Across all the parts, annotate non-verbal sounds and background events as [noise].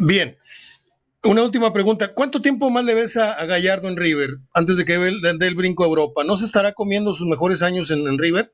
Bien. Una última pregunta. ¿Cuánto tiempo más le ves a, Gallardo en River antes de que dé el, brinco a Europa? ¿No se estará comiendo sus mejores años en River?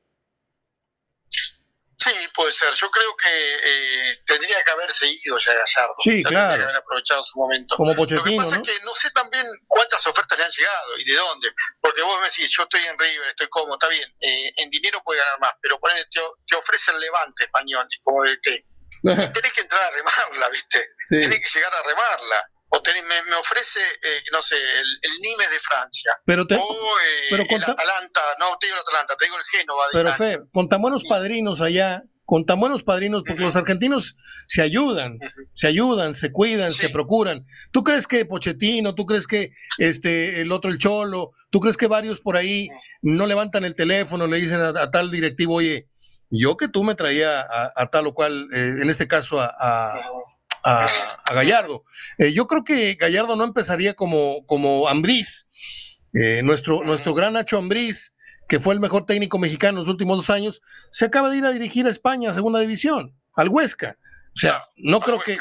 Sí, puede ser. Yo creo que eh, tendría que haber seguido ya Gallardo. Sí, claro. haber aprovechado su momento. Como Pochettino, Lo que pasa es que no sé también cuántas ofertas le han llegado y de dónde. Porque vos me decís, yo estoy en River, estoy cómodo, está bien. Eh, en dinero puede ganar más, pero ponele, te, te ofrece el Levante español, como de té. Y [laughs] tenés que entrar a remarla, ¿viste? Sí. Tenés que llegar a remarla o me, ofrece, eh, no sé, el, el, Nimes de Francia. Pero te, o eh, el Atalanta, no te digo el Atalanta, te digo el Génova. De pero Fer, con tan buenos padrinos allá, con tan buenos padrinos, porque los argentinos se ayudan, se ayudan, se cuidan, se procuran. ¿Tú crees que Pochettino, tú crees que este el otro el Cholo, tú crees que varios por ahí no levantan el teléfono, le dicen a, tal directivo, oye, yo que tú me traía a, tal o cual, eh, en este caso a a, Gallardo. Eh, yo creo que Gallardo no empezaría como, como Ambriz, eh, nuestro, nuestro gran Nacho Ambriz, que fue el mejor técnico mexicano en los últimos dos años, se acaba de ir a dirigir a España, a segunda división, al Huesca. O sea, no creo que,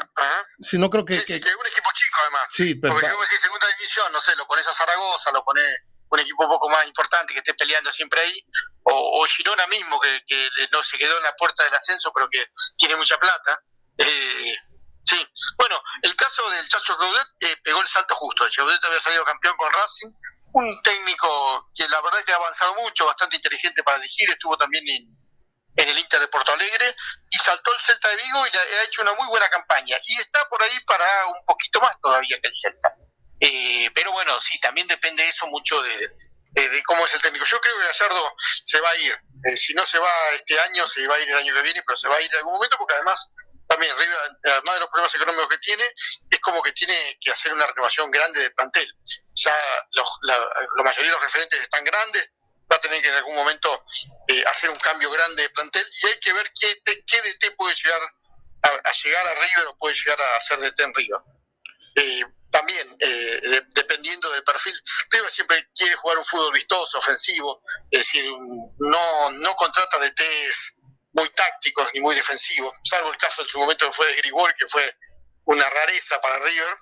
si no creo que, sí, que, que, un equipo chico además. Sí, pero porque si segunda división, no sé, lo pones a Zaragoza, lo pones un equipo un poco más importante que esté peleando siempre ahí, o, Girona mismo que, que no se quedó en la puerta del ascenso, pero que tiene mucha plata. Eh, Sí, bueno, el caso del Chacho Gaudet eh, pegó el salto justo. Gaudet había salido campeón con Racing, un técnico que la verdad que ha avanzado mucho, bastante inteligente para dirigir, estuvo también en, el Inter de Porto Alegre y saltó el Celta de Vigo y ha hecho una muy buena campaña. Y está por ahí para un poquito más todavía que el Celta. Eh, pero bueno, sí, también depende eso mucho de, cómo es el técnico. Yo creo que Gallardo se va a ir. Eh, si no se va este año, se va a ir el año que viene, pero se va a ir en algún momento porque además también además de los problemas económicos que tiene, es como que tiene que hacer una renovación grande de plantel. Ya los, la, mayoría de los referentes están grandes, va a tener que en algún momento eh, hacer un cambio grande de plantel y hay que ver qué, qué DT puede llegar a, llegar a River o puede llegar a hacer DT en River. Eh, también, eh, dependiendo del perfil, River siempre quiere jugar un fútbol vistoso, ofensivo, es decir, no, no contrata DTs muy tácticos ni muy defensivos, salvo el caso en su momento que fue de Grigol, que fue una rareza para River,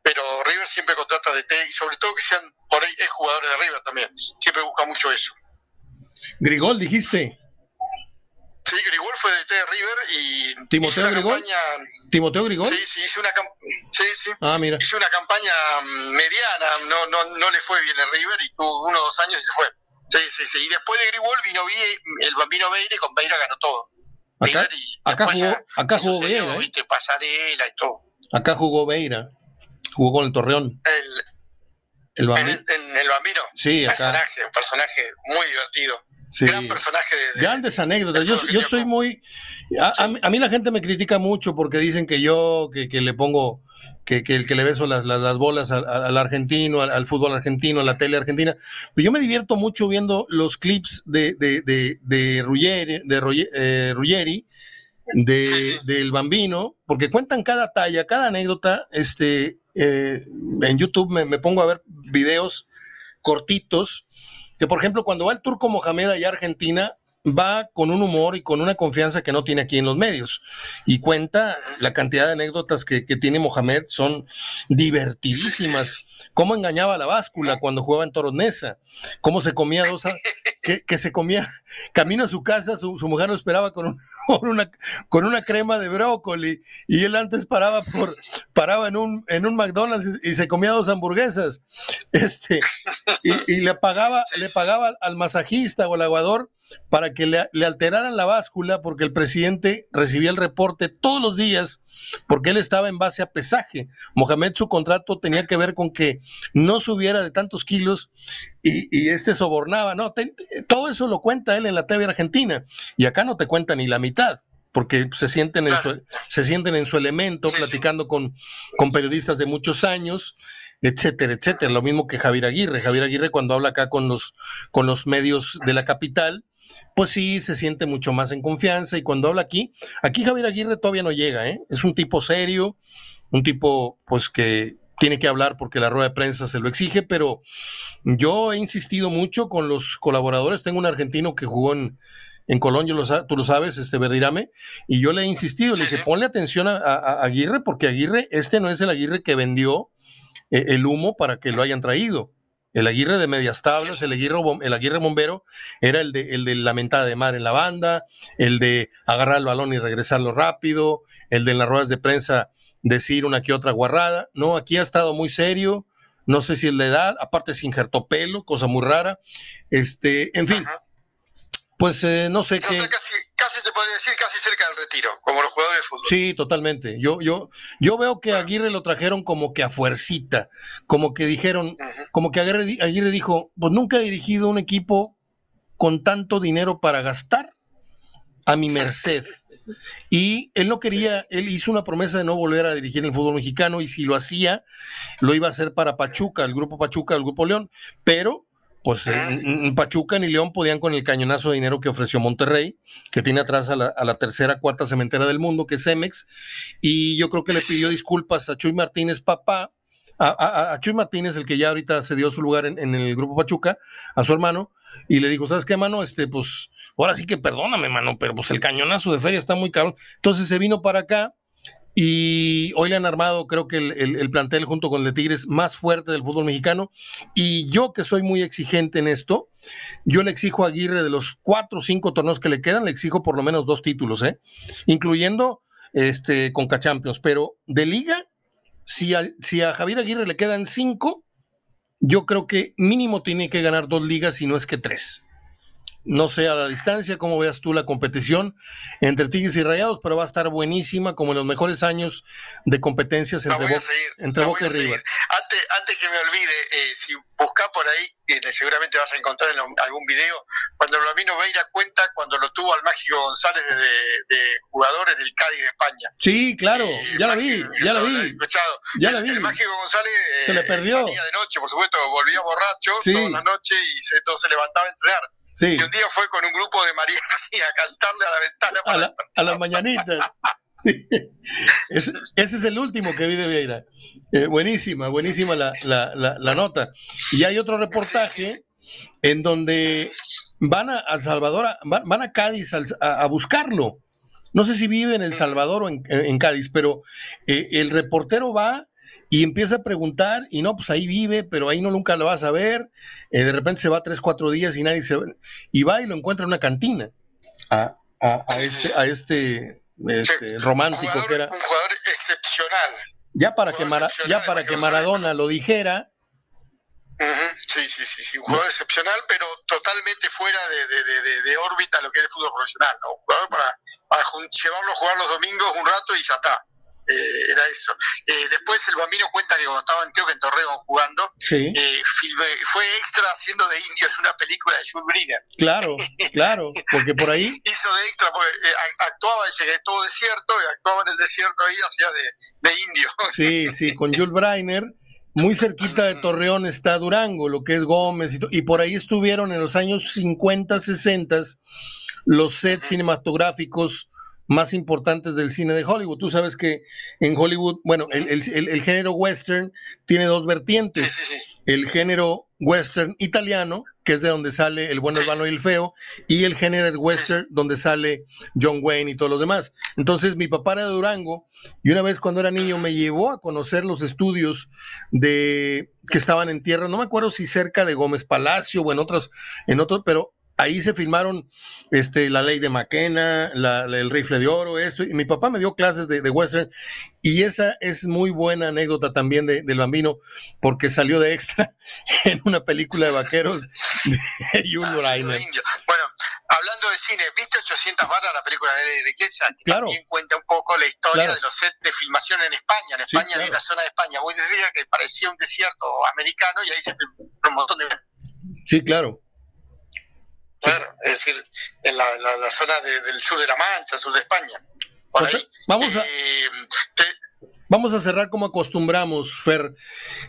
pero River siempre contrata de T y sobre todo que sean por ahí es jugadores de River también, siempre busca mucho eso. Grigol, dijiste. Sí, Grigol fue de T de River y Timoteo Grigol. Timoteo Grigol. Sí, sí, hizo una sí, sí. Ah, mira. Hizo una campaña mm, mediana, no, no, no le fue bien en River y tuvo uno o dos años y se fue. Sí, sí, sí. Y después de Grigol vino el Bambino Beire, con Beire ganó todo. Acá, acá jugó, acá jugó Beira. ¿eh? ¿viste? Pasarela y todo. Acá jugó Beira. Jugó con el Torreón. El, el Bambino. En, el Bambino. Sí, acá. Personaje, un personaje muy divertido. Sí. Gran personaje de, Grandes anécdotas. yo, yo soy muy. A, a, mí la gente me critica mucho porque dicen que yo, que, que le pongo que, que, el que le beso las, las, bolas al, argentino, al, fútbol argentino, a la tele argentina. Pero yo me divierto mucho viendo los clips de, de, de, de Ruggeri, de eh, Ruggeri de, del Bambino, porque cuentan cada talla, cada anécdota. Este, eh, en YouTube me, me, pongo a ver videos cortitos, que por ejemplo cuando va el turco Mohamed allá a Argentina, va con un humor y con una confianza que no tiene aquí en los medios. Y cuenta la cantidad de anécdotas que, tiene Mohamed, son divertidísimas. Cómo engañaba la báscula cuando jugaba en Toronesa, cómo se comía dos, que, que, se comía, camino a su casa, su, mujer lo esperaba [laughs] con, una, con una crema de brócoli y él antes paraba por, paraba en un, en un McDonald's y se comía dos hamburguesas. Este, y, le pagaba, le pagaba al masajista o al aguador para que le, alteraran la báscula porque el presidente recibía el reporte todos los días porque él estaba en base a pesaje. Mohamed su contrato tenía que ver con que no subiera de tantos kilos y, este sobornaba. No, todo eso lo cuenta él en la TV Argentina y acá no te cuenta ni la mitad porque se sienten en su, se sienten en su elemento platicando con, con periodistas de muchos años etcétera, etcétera. Lo mismo que Javier Aguirre. Javier Aguirre cuando habla acá con los, con los medios de la capital, pues sí, se siente mucho más en confianza y cuando habla aquí, aquí Javier Aguirre todavía no llega, ¿eh? Es un tipo serio, un tipo pues que tiene que hablar porque la rueda de prensa se lo exige, pero yo he insistido mucho con los colaboradores, tengo un argentino que jugó en, en Colón, lo, tú lo sabes, este Verdirame, y yo le he insistido, le dije, ponle atención a, Aguirre, porque Aguirre, este no es el Aguirre que vendió eh, el humo para que lo hayan traído. El Aguirre de medias tablas, el Aguirre, el Aguirre bombero, era el de, el de la mentada de mar en la banda, el de agarrar el balón y regresarlo rápido, el de en las ruedas de prensa decir una que otra guarrada. No, aquí ha estado muy serio, no sé si es la edad, aparte se injertó pelo, cosa muy rara. Este, en fin, pues eh, no sé qué. Casi, casi te podría decir casi cerca del retiro, como los jugadores de fútbol. Sí, totalmente. Yo, yo, yo veo que Aguirre lo trajeron como que a fuercita, como que dijeron, como que Aguirre, Aguirre dijo, pues nunca he dirigido un equipo con tanto dinero para gastar a mi merced. Y él no quería, él hizo una promesa de no volver a dirigir el fútbol mexicano y si lo hacía, lo iba a hacer para Pachuca, el grupo Pachuca, el grupo León, pero pues Pachuca ni León podían con el cañonazo de dinero que ofreció Monterrey, que tiene atrás a la, tercera, cuarta cementera del mundo, que es Cemex, y yo creo que le pidió disculpas a Chuy Martínez, papá, a, Chuy Martínez, el que ya ahorita se dio su lugar en, el grupo Pachuca, a su hermano, y le dijo, ¿sabes qué, mano? Este, pues, ahora sí que perdóname, mano, pero pues el cañonazo de feria está muy cabrón. Entonces se vino para acá, y hoy le han armado, creo que el, plantel junto con el de Tigres más fuerte del fútbol mexicano. Y yo que soy muy exigente en esto, yo le exijo a Aguirre de los cuatro o cinco torneos que le quedan, le exijo por lo menos dos títulos, ¿eh? incluyendo este, con Cachampions. Pero de liga, si a, si a Javier Aguirre le quedan cinco, yo creo que mínimo tiene que ganar dos ligas, si no es que tres no sé a la distancia cómo veas tú la competición entre Tigres y Rayados, pero va a estar buenísima como en los mejores años de competencias entre, Boca y River. Antes, antes que me olvide, eh, si buscas por ahí, eh, seguramente vas a encontrar en algún video, cuando Ramiro Veira cuenta cuando lo tuvo al Mágico González de, de, jugadores del Cádiz de España. Sí, claro, eh, ya la vi, ya la vi. Ya la vi. El Mágico González se le perdió. salía de noche, por supuesto, volvía borracho toda la noche y se, no se levantaba a entrenar y un día fue con un grupo de mariachis a cantarle a la ventana. a, las mañanitas. [laughs] ese, es el último que vi de Vieira. Eh, buenísima, buenísima la, la, nota. Y hay otro reportaje en donde van a, Salvador, van, a Cádiz a, buscarlo. No sé si vive en El Salvador o en, Cádiz, pero eh, el reportero va y empieza a preguntar y no, pues ahí vive, pero ahí no nunca lo vas a ver. Eh, de repente se va tres, cuatro días y nadie se y va y lo encuentra en una cantina a, este, a este, este romántico que era. Un jugador excepcional. Ya para que ya para que Maradona lo dijera. Sí, sí, sí, sí, un jugador excepcional, pero totalmente fuera de, de, órbita lo que es el fútbol profesional, ¿no? Un jugador para, para llevarlo a jugar los domingos un rato y ya está. Eh, era eso. Eh, después el Bambino cuenta que cuando estaban, creo que en Torreón jugando, eh, fue extra haciendo de indio en una película de Jules Briner. Claro, [laughs] claro, porque por ahí... Hizo de extra, porque actuaba, ese que todo desierto, y actuaba en el desierto ahí, hacía de, de indio. Sí, sí, con Jules Briner. Muy cerquita de Torreón está Durango, lo que es Gómez, y, y por ahí estuvieron en los años 50, 60 los sets cinematográficos más importantes del cine de Hollywood. Tú sabes que en Hollywood, bueno, el, el, género western tiene dos vertientes. El género western italiano, que es de donde sale el bueno, el vano y el feo, y el género western donde sale John Wayne y todos los demás. Entonces mi papá era de Durango y una vez cuando era niño me llevó a conocer los estudios de que estaban en tierra, no me acuerdo si cerca de Gómez Palacio o en otros, en otros, pero ahí se filmaron este, la ley de McKenna, el rifle de oro, esto, y mi papá me dio clases de, western, y esa es muy buena anécdota también de, del bambino, porque salió de extra [laughs] en una película de vaqueros de Jules [laughs] ah, Bueno, hablando de cine, ¿viste 800 barras la película de la iglesia? Que claro. También cuenta un poco la historia de los sets de filmación en España. En España había una zona de España, voy a decir que parecía un desierto americano y ahí se filmó un montón de... Sí, claro. Claro, es decir, en la, zona del sur de la Mancha, sur de España. vamos, a, eh, vamos a cerrar como acostumbramos, Fer.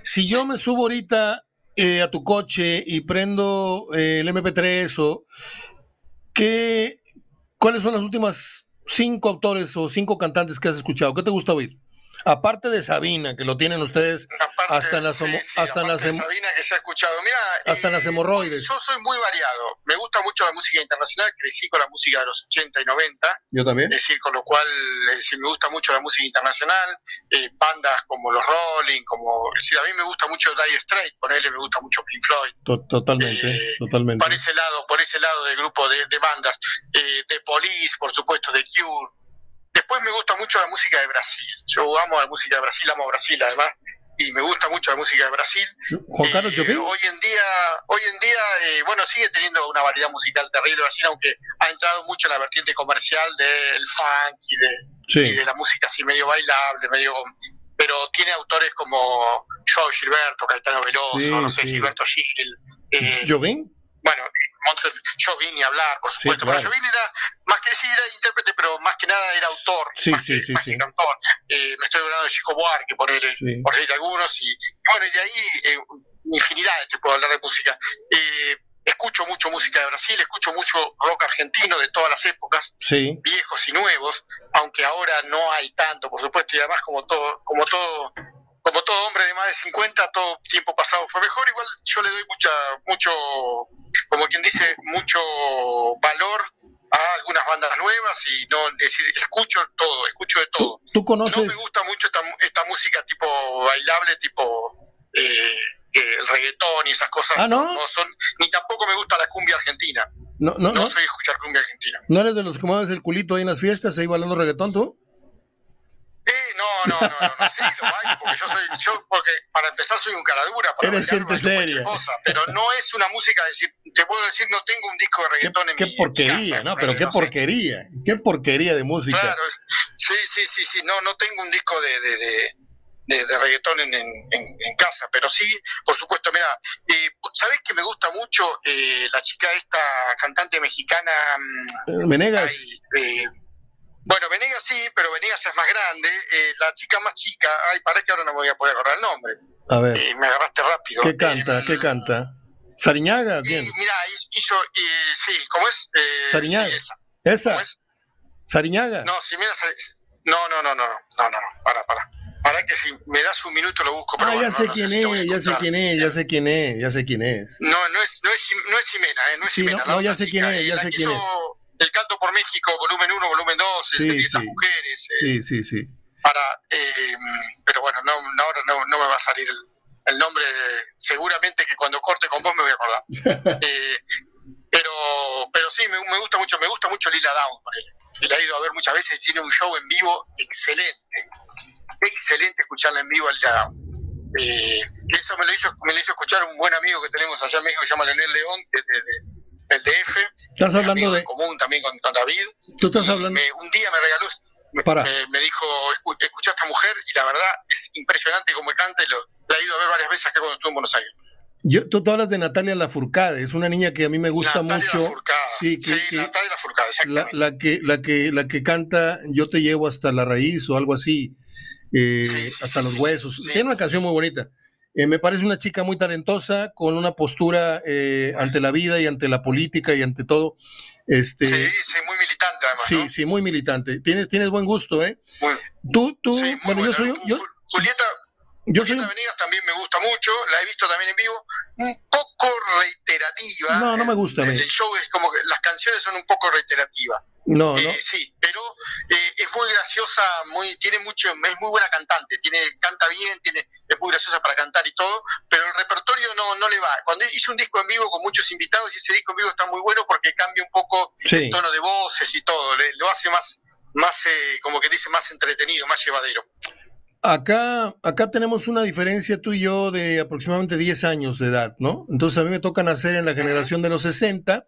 Si yo me subo ahorita eh, a tu coche y prendo eh, el MP3 o ¿qué, ¿cuáles son las últimas cinco autores o cinco cantantes que has escuchado? ¿Qué te gusta oír? Aparte de Sabina, que lo tienen ustedes hasta en las, hasta las Sabina que se ha escuchado. Mira, hasta las eh, hemorroides. Yo soy muy variado. Me gusta mucho la música internacional. Crecí con la música de los 80 y 90. Yo también. Es decir, con lo cual sí me gusta mucho la música internacional. Eh, bandas como los Rolling, como. Es decir, a mí me gusta mucho Dire Straits. Por él me gusta mucho Pink Floyd. totalmente, eh, totalmente. Por ese lado, por ese lado del grupo de, de bandas. de Police, por supuesto, de Cure Después me gusta mucho la música de Brasil. Yo amo la música de Brasil, amo Brasil además, y me gusta mucho la música de Brasil. Juan Carlos eh, Hoy en día, hoy en día eh, bueno, sigue teniendo una variedad musical terrible Brasil, aunque ha entrado mucho en la vertiente comercial del funk y de, la música así medio bailable, medio pero tiene autores como Joe Gilberto, Caetano Veloso, no sé, Gilberto Gil. Eh, Bueno, yo vine a hablar, por supuesto, pero yo vine era, más que decir, era intérprete, pero más que nada era autor, sí, más, sí, que, sí, más que cantor. Eh, me estoy hablando de Chico Buarque, por, él, por decir algunos, y, bueno, y de ahí eh, infinidades te puedo hablar de música. Eh, escucho mucho música de Brasil, escucho mucho rock argentino de todas las épocas, viejos y nuevos, aunque ahora no hay tanto, por supuesto, y además como todo, como todo como todo hombre de más de 50, todo tiempo pasado fue mejor. Igual yo le doy mucha, mucho, como quien dice, mucho valor a algunas bandas nuevas y no decir, escucho todo, escucho de todo. ¿Tú, conoces? No me gusta mucho esta, esta música tipo bailable, tipo eh, el reggaetón y esas cosas. Ah, ¿no? son, ni tampoco me gusta la cumbia argentina. No, no, no, soy escuchar cumbia argentina. ¿No eres de los que mueves el culito ahí en las fiestas, ahí bailando reggaetón tú? No, no, no, no, sí, lo bailo, porque yo soy, yo, porque para empezar soy un cara dura, para Eres gente seria. Cosa, pero no es una música, decir, te puedo decir, no tengo un disco de reggaetón en qué mi porquería, ¿no? Pero qué porquería, qué porquería de música. Claro, sí, sí, sí, sí, no, no tengo un disco de, de, de, de, reggaetón en, en, en, casa, pero sí, por supuesto, mira, eh, ¿sabés que me gusta mucho eh, la chica esta cantante mexicana? Menegas. eh, bueno, Venegas sí, pero Venegas es más grande. Eh, la chica más chica, ay, para que ahora no me voy a poder acordar el nombre. A ver. Eh, me agarraste rápido. ¿Qué canta? ¿Qué canta? ¿Sariñaga? ¿Quién? mira, hizo, sí, ¿cómo es? Eh, ¿Sariñaga? esa. ¿Esa? ¿Cómo es? ¿Sariñaga? No, si mira, no, no, no, no, no, no, no, para, para. Para que si me das un minuto lo busco. Pero ah, ya sé quién es, ya sé quién es, ya sé quién es, ya sé quién es. No, no es, no es, no es Ximena, eh, no es Ximena. No, ya sé quién es, ya sé quién es. El canto por México, volumen 1, volumen 2, sí, sí. mujeres. Eh, sí, sí, sí. Para, eh, pero bueno, no, ahora no, no, me va a salir el, el, nombre. Seguramente que cuando corte con vos me voy a acordar. [laughs] eh, pero, pero sí, me, me, gusta mucho, me gusta mucho Lila Down por él. Y la he ido a ver muchas veces, tiene un show en vivo excelente. Excelente escucharla en vivo a Lila Down. Eh, eso me lo, hizo, me lo hizo escuchar un buen amigo que tenemos allá en México, que se llama Leonel León, de, el DF. Estás hablando de. común también con, con David. Tú estás hablando. Me, un día me regaló. Para. Me, me, dijo, escucha a esta mujer y la verdad es impresionante cómo canta y lo, la he ido a ver varias veces acá cuando estuve en Buenos Aires. Yo, tú, tú, hablas de Natalia Lafourcade, es una niña que a mí me gusta Natalia mucho. Lafourcade. Sí, que, sí que Natalia Lafourcade, la, la, que, la, que, la que canta Yo te llevo hasta la raíz o algo así, eh, sí, sí, hasta los huesos. Tiene una canción muy bonita. Eh, me parece una chica muy talentosa, con una postura eh, ante la vida y ante la política y ante todo. Este, sí, sí, muy militante además. Sí, ¿no? sí, muy militante. Tienes, tienes buen gusto, ¿eh? Muy, tú, tú, sí, bueno, bueno, yo soy, yo, Julieta, yo soy, también me gusta mucho, la he visto también en vivo, un poco reiterativa. No, no me gusta a mí. El, el show es como que las canciones son un poco reiterativas. no, Eh, no, sí, pero eh, es muy graciosa, muy, tiene mucho, es muy buena cantante, tiene, canta bien, tiene, es muy graciosa para cantar y todo, pero el repertorio no, no le va. Cuando hizo un disco en vivo con muchos invitados y ese disco en vivo está muy bueno porque cambia un poco Sí. el tono de voces y todo, le, lo hace más, más eh, como que dice, más entretenido, más llevadero. Acá, acá tenemos una diferencia tú y yo de aproximadamente 10 años de edad, ¿no? Entonces a mí me toca nacer en la generación de los 60,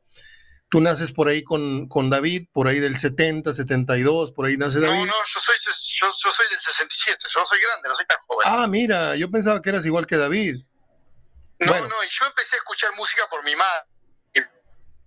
tú naces por ahí con, con David, por ahí del 70, 72, por ahí nace David. No, no, yo soy, yo, yo soy del 67, yo soy grande, no soy tan joven. Ah, mira, yo pensaba que eras igual que David. no, bueno. no, y yo empecé a escuchar música por mi madre.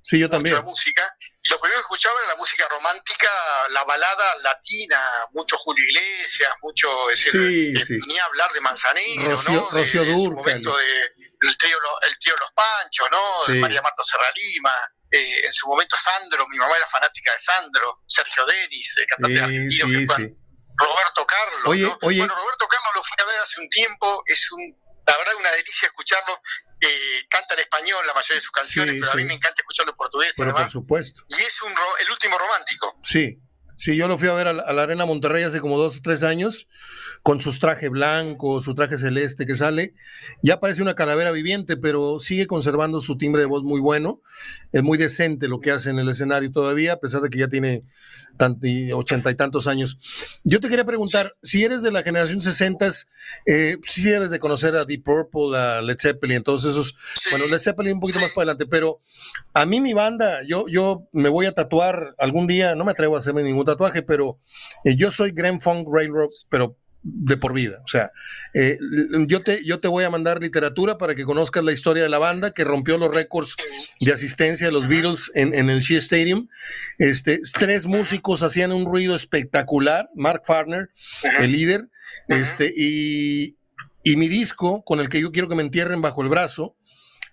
Sí, yo mucho también. la música. Y lo primero que escuchaba era la música romántica, la balada latina, mucho Julio Iglesias, mucho, es Sí, eh, sí. ni hablar de Manzanero, Rocío- ¿no? De- su Dúrcal. momento de, el trío, el trío Los Panchos, ¿no? De. María Marta Serralima. Eh, en su momento Sandro, mi mamá era fanática de Sandro, Sergio Denis, el cantante argentino que. Roberto Carlos. Oye, oye. Bueno, Roberto Carlos lo fui a ver hace un tiempo, es un, la verdad una delicia escucharlo. Eh, canta en español la mayoría de sus canciones, pero a mí me encanta escucharlo en portugués. Pero por supuesto. Y es un, el último romántico. Sí, Sí, yo lo fui a ver a la, Arena Monterrey hace como dos o tres años, con sus traje blanco, su traje celeste que sale. Ya parece una calavera viviente, pero sigue conservando su timbre de voz muy bueno. Es muy decente lo que hace en el escenario todavía, a pesar de que ya tiene ochenta y tantos años. Yo te quería preguntar, si eres de la generación 60, eh, sí debes de conocer a Deep Purple, a Led Zeppelin, todos esos. Bueno, Led Zeppelin un poquito más para adelante, pero a mí mi banda, yo, yo me voy a tatuar algún día, no me atrevo a hacerme ningún tatuaje, pero eh, yo soy Grand Funk Railroad, pero de por vida. O sea, eh, yo, te, yo te voy a mandar literatura para que conozcas la historia de la banda que rompió los récords de asistencia de los Beatles en, en el Shea Stadium. Este, tres músicos hacían un ruido espectacular, Mark Farner, el líder, este, y, y mi disco con el que yo quiero que me entierren bajo el brazo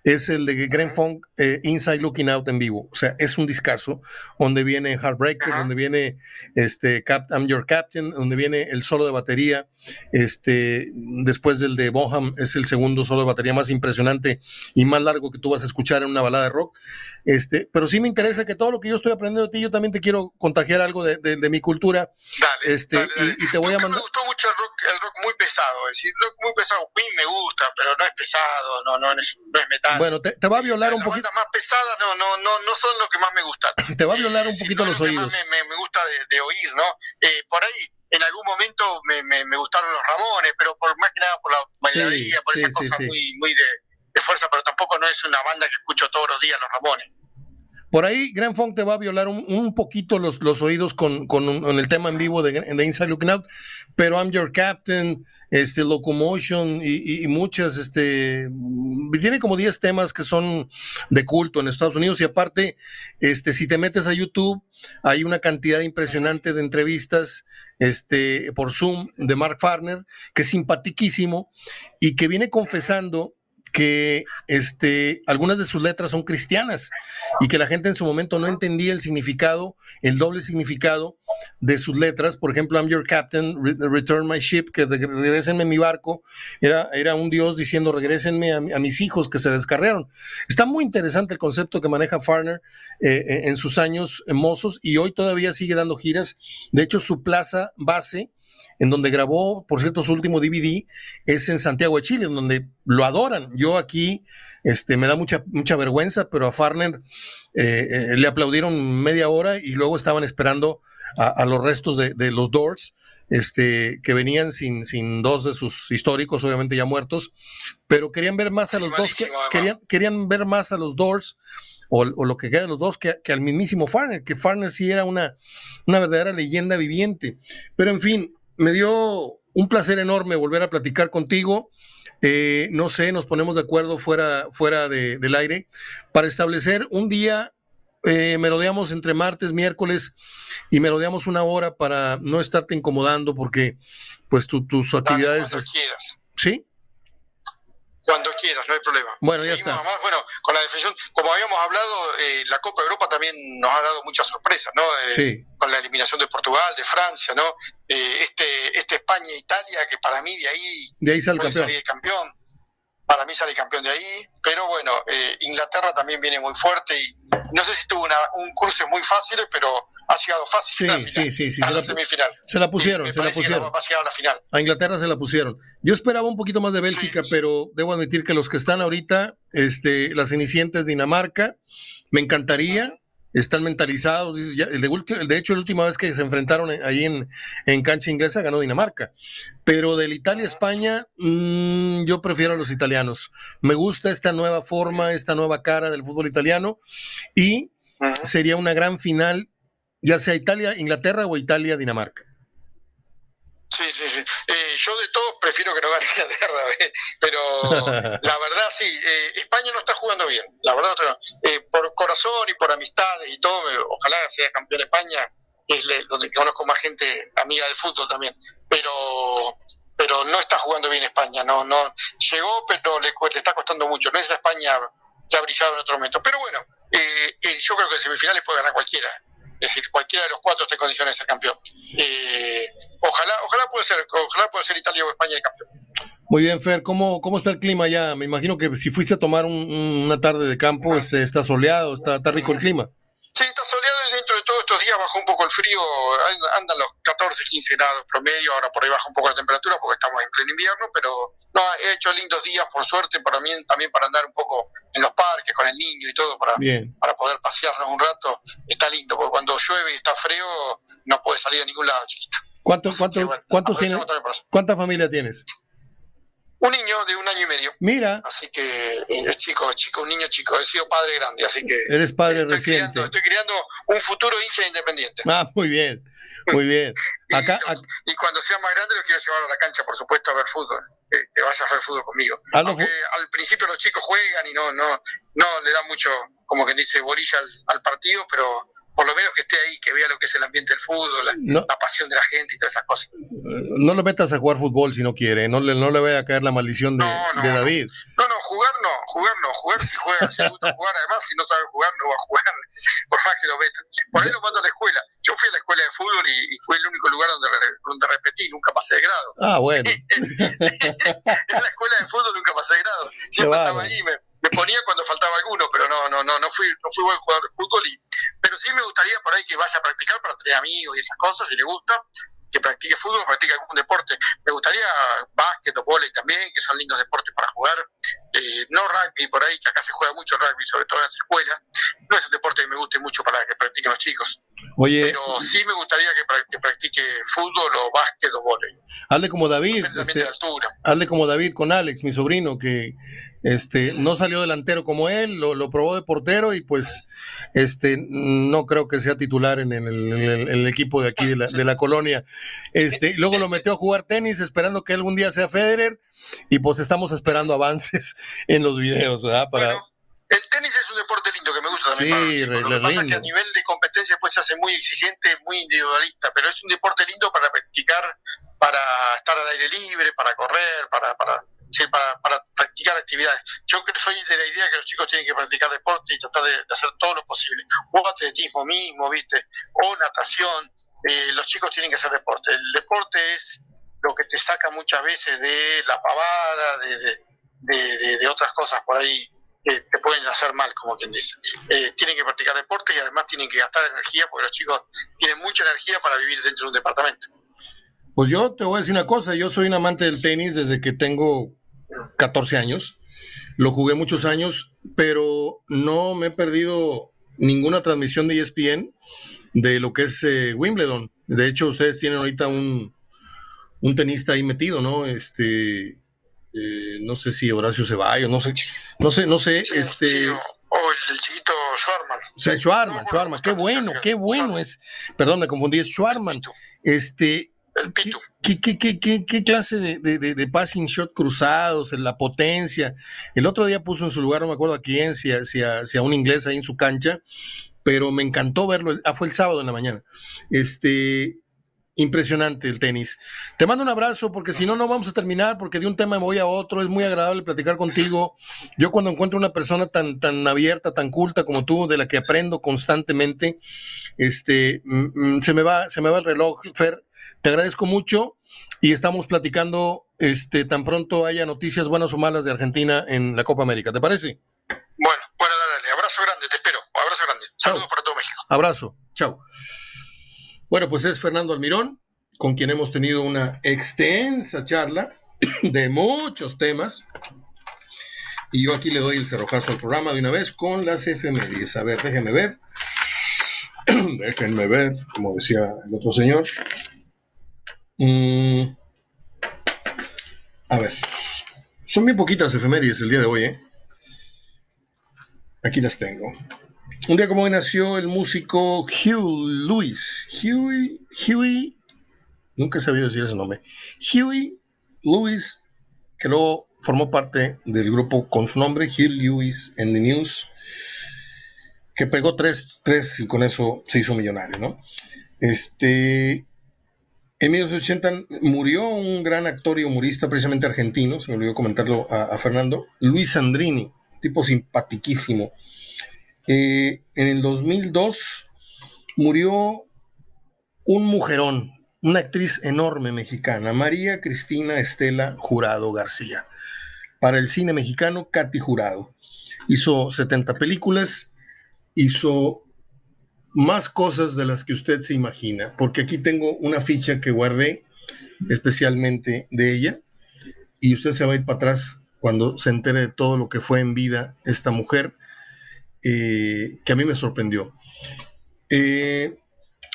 es el de Gren Funk eh, Inside Looking Out en vivo. O sea, es un discazo donde viene Heartbreaker, donde viene este I'm Your Captain, donde viene el solo de batería. Este, después del de Boham, es el segundo solo de batería más impresionante y más largo que tú vas a escuchar en una balada de rock. Este, pero sí me interesa que todo lo que yo estoy aprendiendo de ti, yo también te quiero contagiar algo de, de, mi cultura. Dale, este, Y, te voy a mandar. Me gustó mucho el rock, el rock muy pesado, es decir, rock muy pesado. Queen me gusta, pero no es pesado, no, no, es, no es metal bueno, te, va a violar un poquito. Las más pesadas no, no, no, no son lo que más me gustan. [laughs] Te va a violar un poquito los oídos. me, me, gusta de, oír, ¿no? Eh, por ahí, en algún momento me, me, gustaron los Ramones, pero por más que nada por la bailaría, por esa cosa muy, muy de, de fuerza, pero tampoco no es una banda que escucho todos los días, los Ramones. Por ahí, Grand Funk te va a violar un, un poquito los, los oídos con, con, el tema en vivo de, de, Inside Looking Out, pero I'm Your Captain, este, Locomotion y, y, muchas, este, tiene como 10 temas que son de culto en Estados Unidos y aparte, este, si te metes a YouTube, hay una cantidad impresionante de entrevistas este, por Zoom de Mark Farner, que es simpatiquísimo y que viene confesando que este, algunas de sus letras son cristianas y que la gente en su momento no entendía el significado, el doble significado de sus letras. Por ejemplo, I'm your captain, return my ship, que regresenme mi barco, era, era un Dios diciendo regresenme a, mis hijos que se descarriaron. Está muy interesante el concepto que maneja Farner eh, eh, en sus años mozos y hoy todavía sigue dando giras. De hecho, su plaza base en donde grabó, por cierto, su último DVD, es en Santiago de Chile, en donde lo adoran. Yo aquí este, me da mucha, mucha vergüenza, pero a Farner eh, eh, le aplaudieron media hora y luego estaban esperando a, los restos de, los Doors, este, que venían sin, sin dos de sus históricos, obviamente ya muertos, pero querían ver más a los dos, querían, querían ver más a los Doors. O, lo que queda de los dos que, que, al mismísimo Farner, que Farner sí era una, una verdadera leyenda viviente. Pero en fin, me dio un placer enorme volver a platicar contigo. Eh, no sé, nos ponemos de acuerdo fuera, fuera del aire para establecer un día. Eh, merodeamos entre martes, miércoles y merodeamos una hora para no estarte incomodando porque pues tus actividades... ¿Sí? Cuando quieras, no hay problema. Bueno, ya está. bueno, con la definición, como habíamos hablado, eh, la Copa de Europa también nos ha dado muchas sorpresas, ¿no? Eh, sí. Con la eliminación de Portugal, de Francia, ¿no? Eh, este, este España-Italia, que para mí de ahí, de ahí sale campeón. campeón para mí sale campeón de ahí, pero bueno, eh, Inglaterra también viene muy fuerte y no sé si tuvo un cruce muy fácil, pero ha llegado fácil sí, sí, sí, sí, a la, semifinal. Se la pusieron, se la pusieron. a la final. A Inglaterra se la pusieron. Yo esperaba un poquito más de Bélgica, pero debo admitir que los que están ahorita, este, las Cenicientas Dinamarca, me encantaría están mentalizados. de, hecho, la última vez que se enfrentaron ahí en, cancha inglesa ganó Dinamarca. Pero del Italia-España, mm, yo prefiero a los italianos. Me gusta esta nueva forma, esta nueva cara del fútbol italiano y sería una gran final, ya sea Italia-Inglaterra o Italia-Dinamarca. Sí, sí, sí. Eh, yo de todos prefiero que no gane [laughs] Inglaterra, pero [laughs] la verdad sí, eh, España no está jugando bien, la verdad no eh, por corazón y por amistades y todo, ojalá sea campeón España, es donde conozco más gente amiga del fútbol también, pero pero no está jugando bien España, no no llegó, pero le, le está costando mucho, no es la España que ha brillado en otro momento, pero bueno, yo creo que en semifinales puede ganar cualquiera, es decir, cualquiera de los cuatro está en condiciones de ser campeón. Eh, ojalá, ojalá pueda ser, ojalá pueda ser Italia o España el campeón. Muy bien, Fer, ¿cómo, ¿cómo está el clima allá? Me imagino que si fuiste a tomar una tarde de campo, este, está soleado, está, está rico el clima. Sí, está soleado y dentro de todos estos días bajó un poco el frío, andan los 14, 15 grados promedio, ahora por ahí baja un poco la temperatura porque estamos en pleno invierno, pero no, he hecho lindos días por suerte para mí también para andar un poco en los parques con el niño y todo para, para poder pasearnos un rato, está lindo, porque cuando llueve y está frío no puede salir a ningún lado, chiquito. ¿Cuánto, cuántos tienes, ¿Cuánta familia tienes? Un niño de un año y medio. Mira. Así que eh, es chico, chico, un niño chico. He sido padre grande, así que. Eres padre estoy reciente. Criando, estoy criando un futuro hincha independiente. Ah, muy bien, muy bien. [laughs] Acá, y, cuando sea más grande lo quiero llevar a la cancha, por supuesto, a ver fútbol. Que, vaya a ver fútbol conmigo. Aunque al principio los chicos juegan y no, no, no le dan mucho, como que dice, bolilla al partido, pero por lo menos que esté ahí, que vea lo que es el ambiente del fútbol, la, pasión de la gente y todas esas cosas. No lo metas a jugar fútbol si no quiere, no le, no le vaya a caer la maldición de, David. No, no, jugar no, jugar no, jugar si juega, si gusta jugar, además si no sabe jugar no va a jugar, por más que lo metan. Por ahí lo mando a la escuela. Yo fui a la escuela de fútbol y, fue el único lugar donde, donde repetí, nunca pasé de grado. Ah, bueno. [laughs] en la escuela de fútbol nunca pasé de grado. Siempre estaba ahí, me, me ponía cuando faltaba alguno, pero no, no, no, no fui, no fui buen jugador de fútbol y, pero sí me gustaría por ahí que vaya a practicar para tener amigos y esas cosas, si le gusta, que practique fútbol, practique algún deporte. Me gustaría básquet o volei también, que son lindos deportes para jugar. Eh, no rugby por ahí, que acá se juega mucho rugby, sobre todo en las escuelas. No es un deporte que me guste mucho para que practiquen los chicos. Oye, pero sí me gustaría que, practique fútbol o básquet o volei. Hazle como David. Este, hazle como David con Alex, mi sobrino, que este, no salió delantero como él, lo, probó de portero y pues este, no creo que sea titular en el, equipo de aquí de la, de la, colonia. Este, luego lo metió a jugar tenis esperando que algún día sea Federer y pues estamos esperando avances [laughs] en los videos, ¿verdad? Para... el tenis es un deporte lindo que me gusta también. Sí, lo que pasa es que a nivel de competencia pues se hace muy exigente, muy individualista, pero es un deporte lindo para practicar, para estar al aire libre, para correr, para, para sí, para, para practicar actividades. Yo creo soy de la idea que los chicos tienen que practicar deporte y tratar de, hacer todo lo posible. O atletismo mismo, ¿viste? O natación. Eh, los chicos tienen que hacer deporte. El deporte es lo que te saca muchas veces de la pavada, de, de, de, otras cosas por ahí que te pueden hacer mal, como quien dice. Eh, tienen que practicar deporte y además tienen que gastar energía porque los chicos tienen mucha energía para vivir dentro de un departamento. Pues yo te voy a decir una cosa, yo soy un amante del tenis desde que tengo 14 años. Lo jugué muchos años, pero no me he perdido ninguna transmisión de ESPN de lo que es eh, Wimbledon. De hecho, ustedes tienen ahorita un, un tenista ahí metido, ¿no? Este, eh, no sé si Horacio Ceballos, no sé, no sé, no sé, este. o el chiquito Schwarman. O sea, Schwarman, Schwarman, qué bueno, qué bueno es. Perdón, me confundí, es Schwarman. Este, ¿Qué, qué, qué, qué, clase de, de, de, passing shot cruzados, la potencia? El otro día puso en su lugar, no me acuerdo a quién, si a, si a un inglés ahí en su cancha, pero me encantó verlo. Ah, fue el sábado en la mañana. Este, impresionante el tenis. Te mando un abrazo porque si no, no vamos a terminar porque de un tema me voy a otro. Es muy agradable platicar contigo. Yo cuando encuentro una persona tan, tan abierta, tan culta como tú, de la que aprendo constantemente, este, mm, mm, se me va, se me va el reloj, Fer. Te agradezco mucho y estamos platicando este, tan pronto haya noticias buenas o malas de Argentina en la Copa América. ¿Te parece? Bueno, bueno, dale, abrazo grande, te espero. Abrazo grande. Saludos para todo México. Abrazo. Chao. Bueno, pues es Fernando Almirón, con quien hemos tenido una extensa charla [coughs] de muchos temas. Y yo aquí le doy el cerrojazo al programa de una vez con las efemérides. A ver, déjenme ver. [coughs] déjenme ver, como decía el otro señor. Mm. A ver. Son muy poquitas efemérides el día de hoy, ¿eh? Aquí las tengo. Un día como hoy nació el músico Hugh Lewis. Huey, Huey, nunca he sabido decir ese nombre. Huey Lewis, que luego formó parte del grupo con su nombre, Hugh Lewis and the News, que pegó tres, tres y con eso se hizo millonario, ¿no? Este, en 1980 murió un gran actor y humorista, precisamente argentino, se me olvidó comentarlo a, Fernando, Luis Sandrini, tipo simpaticísimo eh, en el 2002 murió un mujerón, una actriz enorme mexicana, María Cristina Estela Jurado García. Para el cine mexicano, Katy Jurado. Hizo 70 películas, hizo más cosas de las que usted se imagina, porque aquí tengo una ficha que guardé especialmente de ella, y usted se va a ir para atrás cuando se entere de todo lo que fue en vida esta mujer, eh, que a mí me sorprendió. Eh,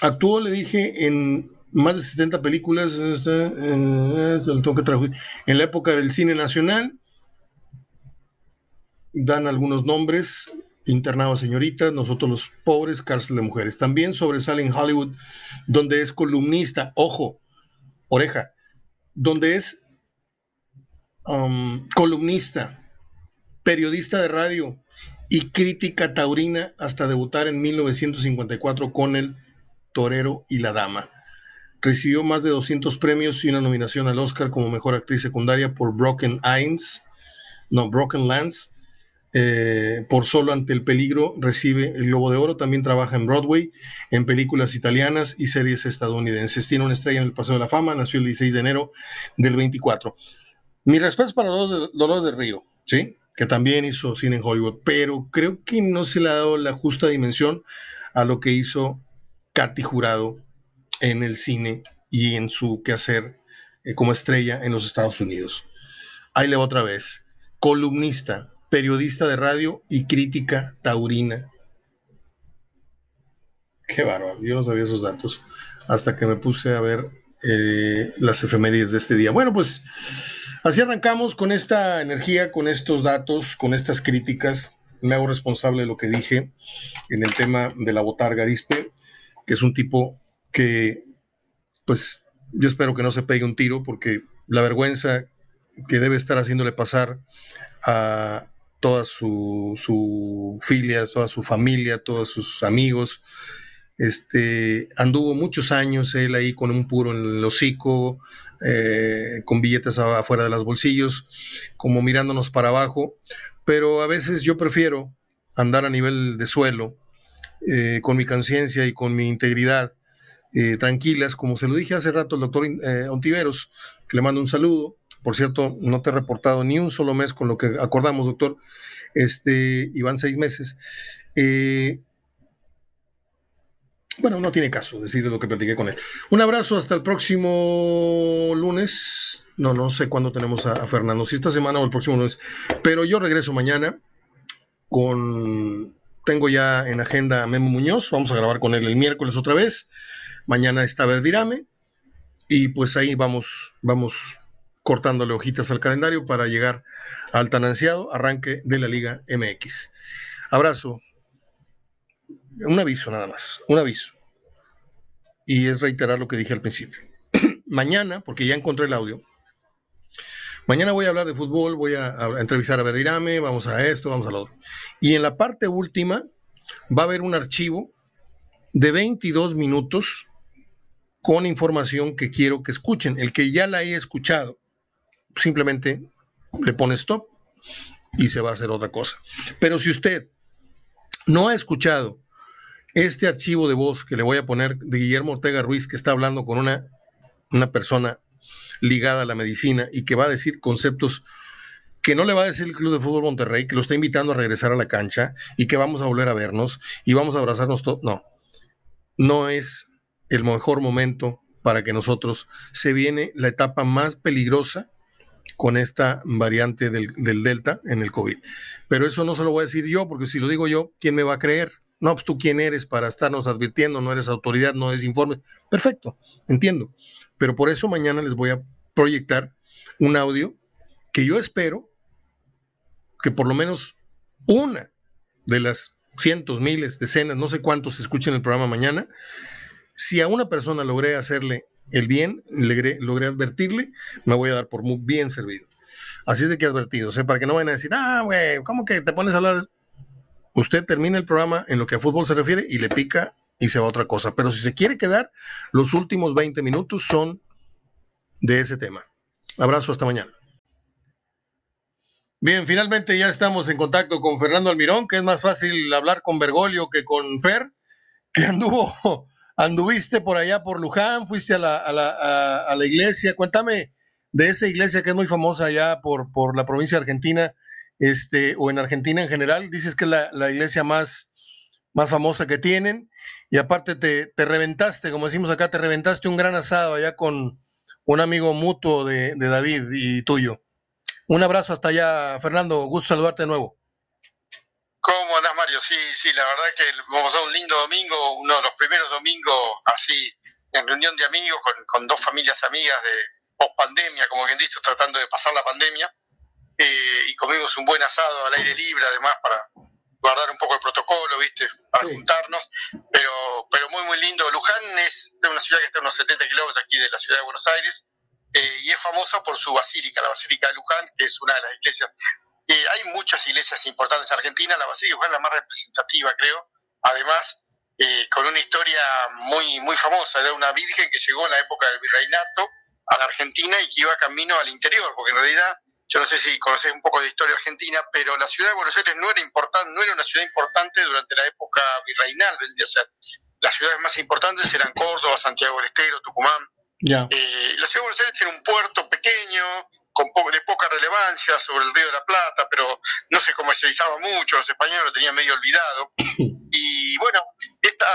actuó, le dije, en más de 70 películas, eh, en la época del cine nacional, dan algunos nombres, internado señoritas, nosotros los pobres, cárcel de mujeres. También sobresale en Hollywood, donde es columnista, ojo, oreja, donde es um, columnista, periodista de radio y crítica taurina hasta debutar en 1954 con El Torero y la Dama. Recibió más de 200 premios y una nominación al Oscar como mejor actriz secundaria por Broken Eyes, no, Broken Lands. Eh, por Solo ante el peligro recibe el Globo de Oro. También trabaja en Broadway, en películas italianas y series estadounidenses. Tiene una estrella en el Paseo de la Fama. Nació el 16 de enero del 24. Mi respeto para Dolores del Río, ¿sí? Que también hizo cine en Hollywood, pero creo que no se le ha dado la justa dimensión a lo que hizo Katy Jurado en el cine y en su quehacer eh, como estrella en los Estados Unidos. Ahí le va otra vez. Columnista, periodista de radio y crítica taurina. Qué bárbaro, yo no sabía esos datos hasta que me puse a ver eh, las efemérides de este día. Bueno, pues así arrancamos con esta energía, con estos datos, con estas críticas. Me hago responsable de lo que dije en el tema de la botarga Dispe, que es un tipo que, pues, yo espero que no se pegue un tiro, porque la vergüenza que debe estar haciéndole pasar a toda su, su filia, toda su familia, todos sus amigos. Este, anduvo muchos años él ahí con un puro en el hocico, eh, con billetes afuera de los bolsillos, como mirándonos para abajo, pero a veces yo prefiero andar a nivel de suelo, eh, con mi conciencia y con mi integridad, eh, tranquilas, como se lo dije hace rato al doctor Ontiveros, le mando un saludo. Por cierto, no te he reportado ni un solo mes con lo que acordamos, doctor. Este, y van seis meses. Bueno, no tiene caso decir lo que platiqué con él. Un abrazo hasta el próximo lunes. No, no sé cuándo tenemos a, Fernando, si esta semana o el próximo lunes. Pero yo regreso mañana con. Tengo ya en agenda a Memo Muñoz. Vamos a grabar con él el miércoles otra vez. Mañana está Verdirame y pues ahí vamos, vamos cortándole hojitas al calendario para llegar al tan ansiado arranque de la Liga MX. Abrazo. Un aviso nada más, un aviso. Y es reiterar lo que dije al principio. [clears throat] Mañana, porque ya encontré el audio, mañana voy a hablar de fútbol, voy a, entrevistar a Verdirame, vamos a esto, vamos a lo otro. Y en la parte última va a haber un archivo de 22 minutos con información que quiero que escuchen. El que ya la he escuchado, simplemente le pone stop y se va a hacer otra cosa. Pero si usted no ha escuchado este archivo de voz que le voy a poner de Guillermo Ortega Ruiz, que está hablando con una, una persona ligada a la medicina y que va a decir conceptos que no le va a decir el Club de Fútbol Monterrey, que lo está invitando a regresar a la cancha y que vamos a volver a vernos y vamos a abrazarnos todos. No, no es el mejor momento para que nosotros se viene la etapa más peligrosa con esta variante del, del, Delta en el COVID. Pero eso no se lo voy a decir yo, porque si lo digo yo, ¿quién me va a creer? No, pues tú quién eres para estarnos advirtiendo, no eres autoridad, no eres informe. Perfecto, entiendo. Pero por eso mañana les voy a proyectar un audio que yo espero que por lo menos una de las cientos, miles, decenas, no sé cuántos escuchen el programa mañana, si a una persona logré hacerle el bien, logré, advertirle, me voy a dar por muy bien servido. Así es de que advertido, o sea, para que no vayan a decir, ah, güey, ¿cómo que te pones a hablar? Usted termina el programa en lo que a fútbol se refiere y le pica y se va a otra cosa. Pero si se quiere quedar, los últimos 20 minutos son de ese tema. Abrazo, hasta mañana. Bien, finalmente ya estamos en contacto con Fernando Almirón, que es más fácil hablar con Bergoglio que con Fer, que anduvo anduviste por allá por Luján, fuiste a la, a la, a, la iglesia. Cuéntame de esa iglesia que es muy famosa allá por, por la provincia de Argentina, este, o en Argentina en general. Dices que es la, la iglesia más, más famosa que tienen. Y aparte te, te, reventaste, como decimos acá, te reventaste un gran asado allá con un amigo mutuo de, de David y tuyo. Un abrazo hasta allá, Fernando. Gusto saludarte de nuevo. ¿Cómo andás, Mario? Sí, sí, la verdad que vamos a un lindo domingo, uno de los primeros domingos así, en reunión de amigos, con, con dos familias amigas de post pandemia, como quien dice, tratando de pasar la pandemia. Eh, y comimos un buen asado al aire libre, además, para guardar un poco el protocolo, ¿viste? Para juntarnos. Pero, pero muy, muy lindo. Luján es de una ciudad que está a unos 70 kilómetros aquí de la ciudad de Buenos Aires. Eh, y es famoso por su basílica, la Basílica de Luján, que es una de las iglesias eh, hay muchas iglesias importantes en Argentina, la Basílica es la más representativa, creo. Además, eh, con una historia muy, muy famosa, era una virgen que llegó en la época del virreinato a la Argentina y que iba camino al interior, porque en realidad, yo no sé si conoces un poco de historia argentina, pero la ciudad de Buenos Aires no era importante, no era una ciudad importante durante la época virreinal, vendría a ser. Las ciudades más importantes eran Córdoba, Santiago del Estero, Tucumán. Eh, la ciudad de Buenos Aires tiene un puerto pequeño, con de poca relevancia sobre el río de la Plata, pero no se comercializaba mucho, los españoles lo tenían medio olvidado. [coughs] Y bueno, esta,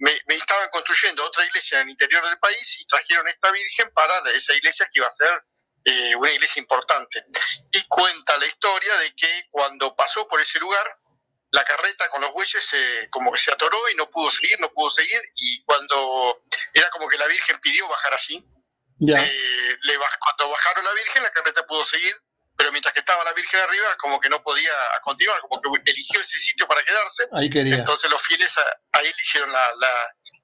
me, estaban construyendo otra iglesia en el interior del país y trajeron esta virgen para esa iglesia que iba a ser eh, una iglesia importante. Y cuenta la historia de que cuando pasó por ese lugar, la carreta con los bueyes se, como que se atoró y no pudo seguir, no pudo seguir, y cuando era como que la Virgen pidió bajar así, eh, le, cuando bajaron la Virgen la carreta pudo seguir, pero mientras que estaba la Virgen arriba como que no podía continuar, como que eligió ese sitio para quedarse. Ahí quería. Entonces los fieles ahí le hicieron la,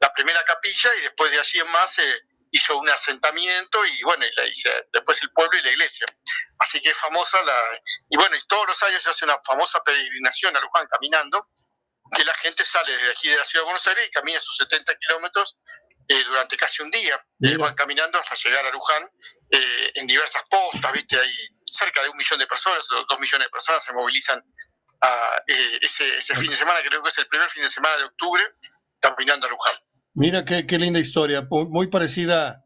la, primera capilla y después de allí en más eh, hizo un asentamiento y bueno, y la después el pueblo y la iglesia. Así que es famosa la... Y bueno, y todos los años se hace una famosa peregrinación a Luján caminando, que la gente sale de aquí de la ciudad de Buenos Aires y camina sus 70 kilómetros eh, durante casi un día. Eh, van caminando hasta llegar a Luján eh, en diversas postas, ¿viste? Hay cerca de un millón de personas, dos millones de personas se movilizan a, ese, ese fin de semana, creo que es el primer fin de semana de octubre, caminando a Luján. Mira qué, qué linda historia, muy parecida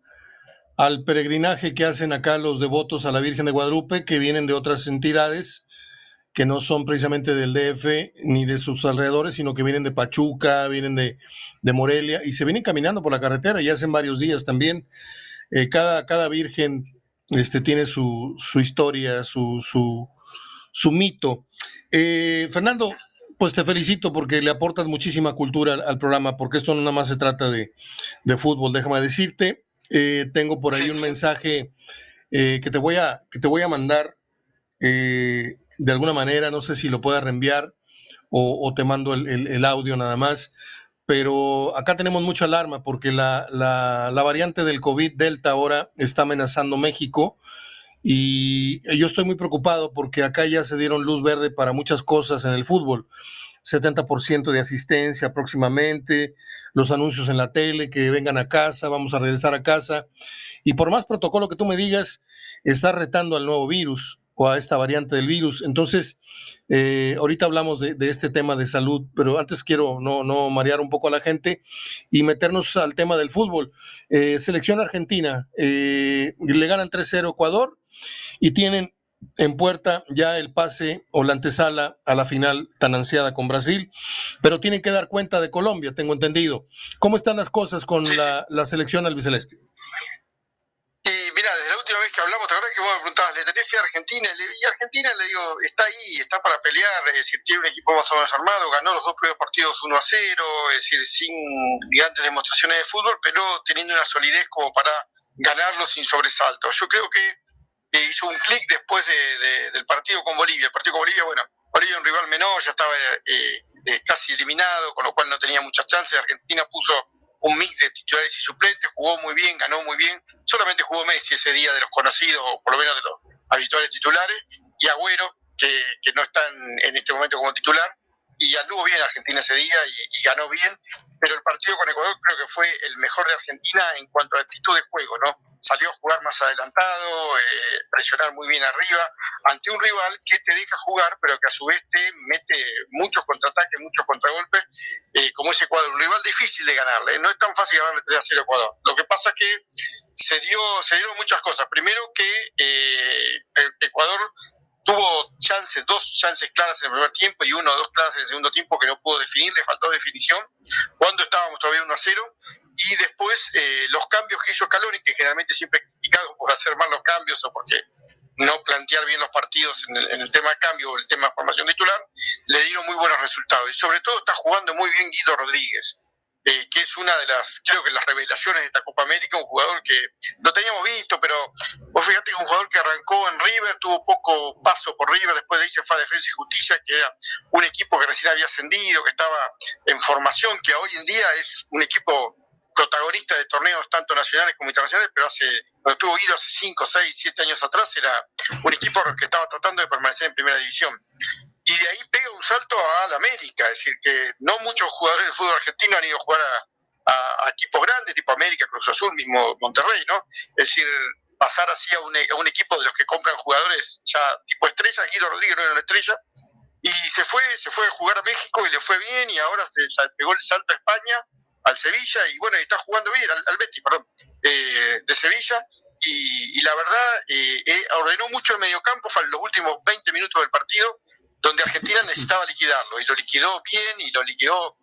al peregrinaje que hacen acá los devotos a la Virgen de Guadalupe, que vienen de otras entidades que no son precisamente del DF ni de sus alrededores, sino que vienen de Pachuca, vienen de, Morelia y se vienen caminando por la carretera y hacen varios días también. Eh, cada, cada virgen este, tiene su, su historia, su, su, su mito. Eh, Fernando, pues te felicito porque le aportas muchísima cultura al, programa, porque esto no nada más se trata de, de fútbol, déjame decirte. Eh, tengo por ahí un mensaje que, te voy a, que te voy a mandar de alguna manera, no sé si lo puedas reenviar o, te mando el, audio nada más, pero acá tenemos mucha alarma porque la, la, variante del COVID Delta ahora está amenazando México y yo estoy muy preocupado porque acá ya se dieron luz verde para muchas cosas en el fútbol. 70% de asistencia próximamente, los anuncios en la tele, que vengan a casa, vamos a regresar a casa. Y por más protocolo que tú me digas, está retando al nuevo virus o a esta variante del virus. Entonces, eh, ahorita hablamos de, este tema de salud, pero antes quiero no, no marear un poco a la gente y meternos al tema del fútbol. Eh, selección argentina, eh, le ganan 3-0 Ecuador y tienen en puerta ya el pase o la antesala a la final tan ansiada con Brasil, pero tienen que dar cuenta de Colombia, tengo entendido. ¿Cómo están las cosas con la, la selección albiceleste? última vez que hablamos, ¿te acuerdas que vos me preguntabas, ¿le tenés fe a Argentina? Y Argentina, le digo, está ahí, está para pelear, es decir, tiene un equipo más o menos armado, ganó los dos primeros partidos 1 a 0, es decir, sin grandes demostraciones de fútbol, pero teniendo una solidez como para ganarlo sin sobresalto. Yo creo que hizo un clic después del partido con Bolivia. El partido con Bolivia, bueno, Bolivia un rival menor, ya estaba eh, eh, casi eliminado, con lo cual no tenía muchas chances. Argentina puso un mix de titulares y suplentes, jugó muy bien, ganó muy bien. Solamente jugó Messi ese día de los conocidos, o por lo menos de los habituales titulares, y Agüero, que, que no está en, este momento como titular. Y, y anduvo bien Argentina ese día y, ganó bien, pero el partido con Ecuador creo que fue el mejor de Argentina en cuanto a actitud de juego, ¿no? Salió a jugar más adelantado, eh, presionar muy bien arriba, ante un rival que te deja jugar, pero que a su vez te mete muchos contraataques, muchos contragolpes, eh, como ese Ecuador, un rival difícil de ganarle, no es tan fácil ganarle 3 a 0 a Ecuador. Lo que pasa es que se dio, se dieron muchas cosas. Primero que eh, Ecuador tuvo chances, dos chances claras en el primer tiempo y uno o dos claras en el segundo tiempo que no pudo definir, le faltó definición cuando estábamos todavía 1 a 0 y después eh, los cambios que hizo Scaloni, que generalmente siempre criticado por hacer mal los cambios o porque no plantear bien los partidos en el, tema cambio o el tema formación titular, le dieron muy buenos resultados y sobre todo está jugando muy bien Guido Rodríguez. Eh, que es una de las, creo que las revelaciones de esta Copa América, un jugador que no teníamos visto, pero vos fíjate que un jugador que arrancó en River, tuvo poco paso por River, después de ahí se fue a Defensa y Justicia, que era un equipo que recién había ascendido, que estaba en formación, que hoy en día es un equipo protagonista de torneos tanto nacionales como internacionales, pero hace, cuando estuvo ido hace 5, 6, 7 años atrás, era un equipo que estaba tratando de permanecer en primera división y de ahí pega un salto a la América, es decir, que no muchos jugadores de fútbol argentino han ido a jugar a, equipos grandes, tipo América, Cruz Azul, mismo Monterrey, ¿no? Es decir, pasar así a un, a un equipo de los que compran jugadores ya tipo estrella, Guido Rodríguez no era una estrella, y se fue, se fue a jugar a México y le fue bien, y ahora se pegó el salto a España, al Sevilla, y bueno, está jugando bien, al, al Betis, perdón, eh, de Sevilla, y, la verdad eh, eh, ordenó mucho el mediocampo, en los últimos 20 minutos del partido, donde Argentina necesitaba liquidarlo y lo liquidó bien y lo liquidó.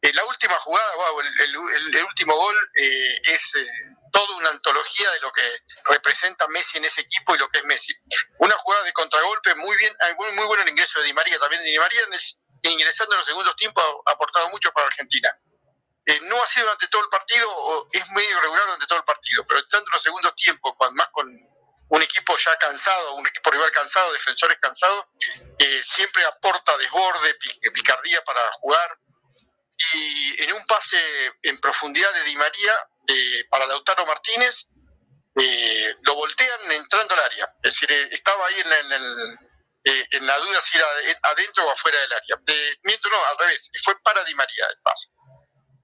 En la última jugada, wow, el, último gol eh, es eh, toda una antología de lo que representa Messi en ese equipo y lo que es Messi. Una jugada de contragolpe muy bien, muy, muy bueno el ingreso de Di María también. Di María ingresando en los segundos tiempos ha aportado mucho para Argentina. Eh, no ha sido durante todo el partido, es medio irregular durante todo el partido, pero estando en los segundos tiempos, más con un equipo ya cansado, un equipo rival cansado, defensores cansados, eh, siempre aporta desborde, picardía para jugar. Y en un pase en profundidad de Di María eh, para Lautaro Martínez, eh, lo voltean entrando al área. Es decir, estaba ahí en, la duda si era adentro o afuera del área. mientras no, al revés, fue para Di María el pase.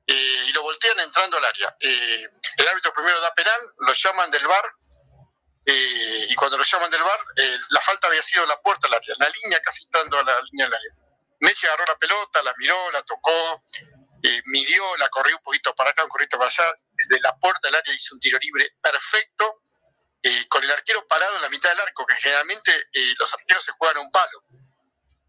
y lo voltean entrando al área. el árbitro primero da penal, lo llaman del bar, eh, y cuando lo llaman del bar, eh, la falta había sido la puerta del área, la línea casi entrando a la línea del área. Messi agarró la pelota, la miró, la tocó, eh, midió, la corrió un poquito para acá, un poquito para allá, desde la puerta del área hizo un tiro libre perfecto, con el arquero parado en la mitad del arco, que generalmente los arqueros se juegan un palo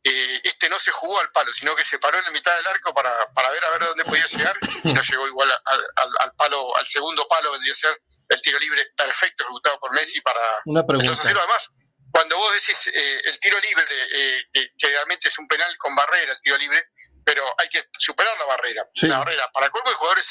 eh, este no se jugó al palo, sino que se paró en la mitad del arco para, para ver a ver dónde podía llegar y no llegó igual al, palo, al segundo palo, vendría a ser el tiro libre perfecto ejecutado por Messi para Una pregunta. Además, cuando vos decís eh, el tiro libre, eh, que generalmente es un penal con barrera, el tiro libre, pero hay que superar la barrera. La barrera, para colmo el jugador es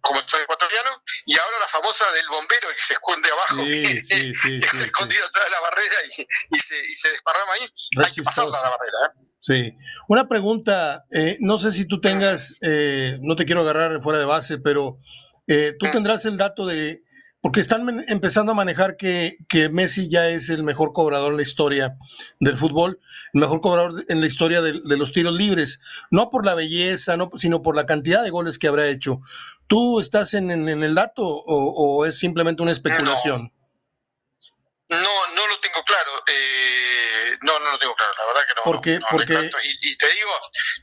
como soy ecuatoriano, y ahora la famosa del bombero que se esconde abajo, que, [laughs] está escondido atrás de la barrera y, se, y se desparrama ahí. Hay que pasarla la barrera. ¿eh? Sí. Una pregunta, eh, no sé si tú tengas, eh, no te quiero agarrar fuera de base, pero tú mm. tendrás el dato de porque están empezando a manejar que, Messi ya es el mejor cobrador en la historia del fútbol, el mejor cobrador en la historia de, los tiros libres, no por la belleza, no, sino por la cantidad de goles que habrá hecho. ¿Tú estás en, el dato o, es simplemente una especulación? No, no, lo tengo claro. Eh, no, no lo tengo claro, la verdad que no. Porque, porque... Y, te digo,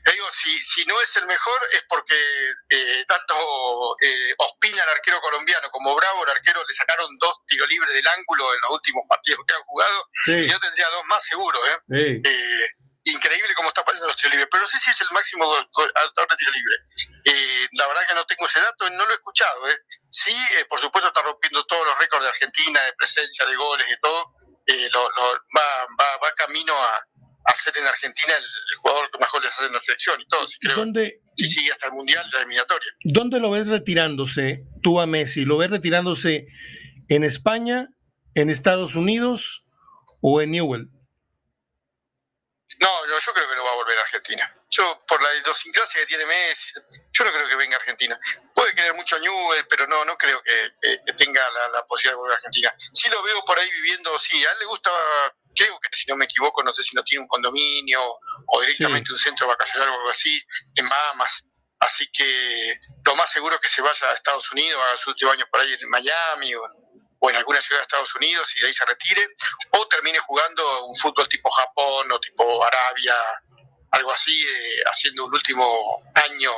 te digo si, si no es el mejor es porque eh, tanto eh, Ospina, el arquero colombiano, como Bravo, el arquero, le sacaron dos tiros libres del ángulo en los últimos partidos que han jugado. Si no, tendría dos más seguro. ¿eh? eh increíble cómo está pasando los tiros libres, pero no sé si es el máximo autor de tiro libre. Eh, la verdad que no tengo ese dato, no lo he escuchado. ¿eh? Sí, eh, por supuesto está rompiendo todos los récords de Argentina, de presencia, de goles y todo. Eh, lo, va, va, va, camino a, a, ser en Argentina el, jugador que más goles hace en la selección y todo. Sí, creo. ¿Dónde, sí, sí, hasta el Mundial, la eliminatoria. ¿Dónde lo ves retirándose tú a Messi? ¿Lo ves retirándose en España, en Estados Unidos o en Newell? No, yo, creo que no va a volver a Argentina. Yo, por la idiosincrasia que tiene Messi, yo no creo que venga a Argentina. Puede querer mucho a Newell, pero no, no creo que, tenga la, posibilidad de volver a Argentina. Sí lo veo por ahí viviendo, sí, a él le gusta creo que si no me equivoco, no sé si no tiene un condominio o directamente un centro vacacional o algo así, en Bahamas. Así que lo más seguro es que se vaya a Estados Unidos, a sus últimos años por ahí en Miami o, en alguna ciudad de Estados Unidos y de ahí se retire, o termine jugando un fútbol tipo Japón o tipo Arabia, algo así, eh, haciendo un último año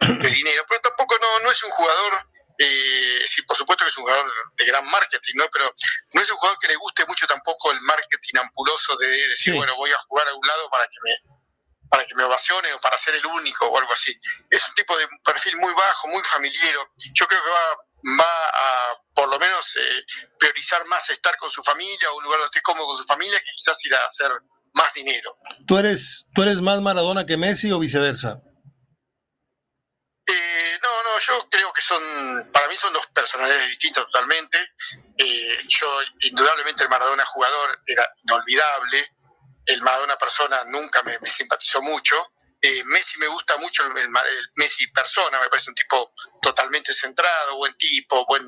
de dinero. Pero tampoco no, no es un jugador, eh, sí, por supuesto que es un jugador de gran marketing, ¿no? Pero no es un jugador que le guste mucho tampoco el marketing ampuloso de decir, bueno, voy a jugar a un lado para que me para que me ovacione o para ser el único o algo así. Es un tipo de perfil muy bajo, muy familiar. Yo creo que va, va a, por lo menos, eh, priorizar más estar con su familia o un lugar donde esté cómodo con su familia que quizás ir a hacer más dinero. ¿Tú eres, ¿Tú eres más Maradona que Messi o viceversa? Eh, no, no, yo creo que son, para mí son dos personalidades distintas totalmente. Eh, yo, indudablemente, el Maradona jugador era inolvidable el Maradona persona nunca me, simpatizó mucho. Eh, Messi me gusta mucho, el, Messi persona, me parece un tipo totalmente centrado, buen tipo, buen,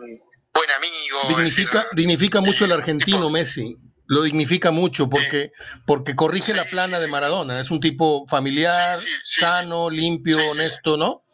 buen amigo. Dignifica, dignifica mucho el eh, argentino, Messi. Lo dignifica mucho porque, porque corrige la plana de Maradona. Es un tipo familiar, sano, limpio, honesto, ¿no?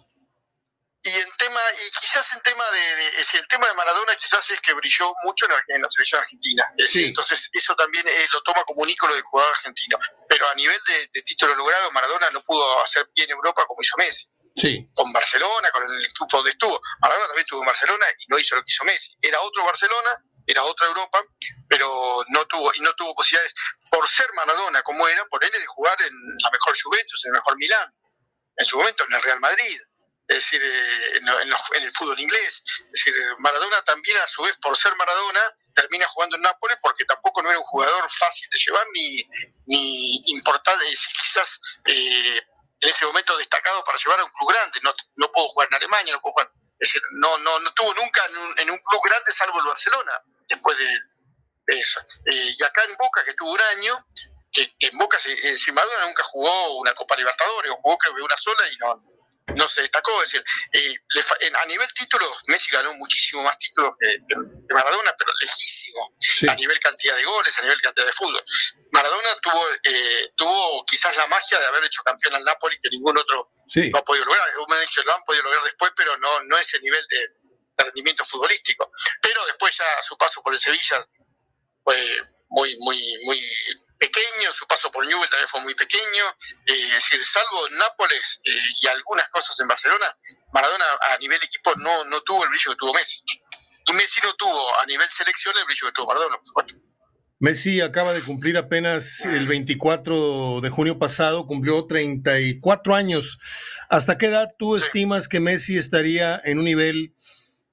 Y en tema, y quizás en tema de, el tema de Maradona quizás es que brilló mucho en la, selección argentina. Entonces eso también eh, lo toma como un ícono del jugador argentino. Pero a nivel de, título logrado, Maradona no pudo hacer bien Europa como hizo Messi. Sí. Con Barcelona, con el equipo donde estuvo. Maradona también estuvo en Barcelona y no hizo lo que hizo Messi. Era otro Barcelona, era otra Europa, pero no tuvo, y no tuvo posibilidades, por ser Maradona como era, por él de jugar en la mejor Juventus, en el mejor Milán, en su momento en el Real Madrid es decir, eh, en, el fútbol inglés. Es decir, Maradona también, a su vez, por ser Maradona, termina jugando en Nápoles porque tampoco no era un jugador fácil de llevar ni, ni importante, quizás eh, en ese momento destacado para llevar a un club grande. No, no puedo jugar en Alemania, no puedo jugar. Es decir, no, no, no estuvo nunca en un, en un club grande salvo el Barcelona, después de eso. Eh, y acá en Boca, que tuvo un año, que, en Boca, si, Maradona nunca jugó una Copa Libertadores, o jugó creo que una sola y no, no se destacó. Es decir, eh, a nivel títulos, Messi ganó muchísimo más títulos que, Maradona, pero lejísimo. A nivel cantidad de goles, a nivel cantidad de fútbol. Maradona tuvo, eh, tuvo quizás la magia de haber hecho campeón al Napoli que ningún otro no ha podido lograr. Me han dicho, lo han podido lograr después, pero no, no ese nivel de, rendimiento futbolístico. Pero después ya su paso por el Sevilla fue muy, muy, muy pequeño, su paso por Newell también fue muy pequeño, eh, es decir, salvo Nápoles eh, y algunas cosas en Barcelona, Maradona a nivel equipo no, no tuvo el brillo que tuvo Messi. Y Messi no tuvo a nivel selección el brillo que tuvo Maradona, Messi acaba de cumplir apenas el 24 de junio pasado, cumplió 34 años. ¿Hasta qué edad tú estimas que Messi estaría en un nivel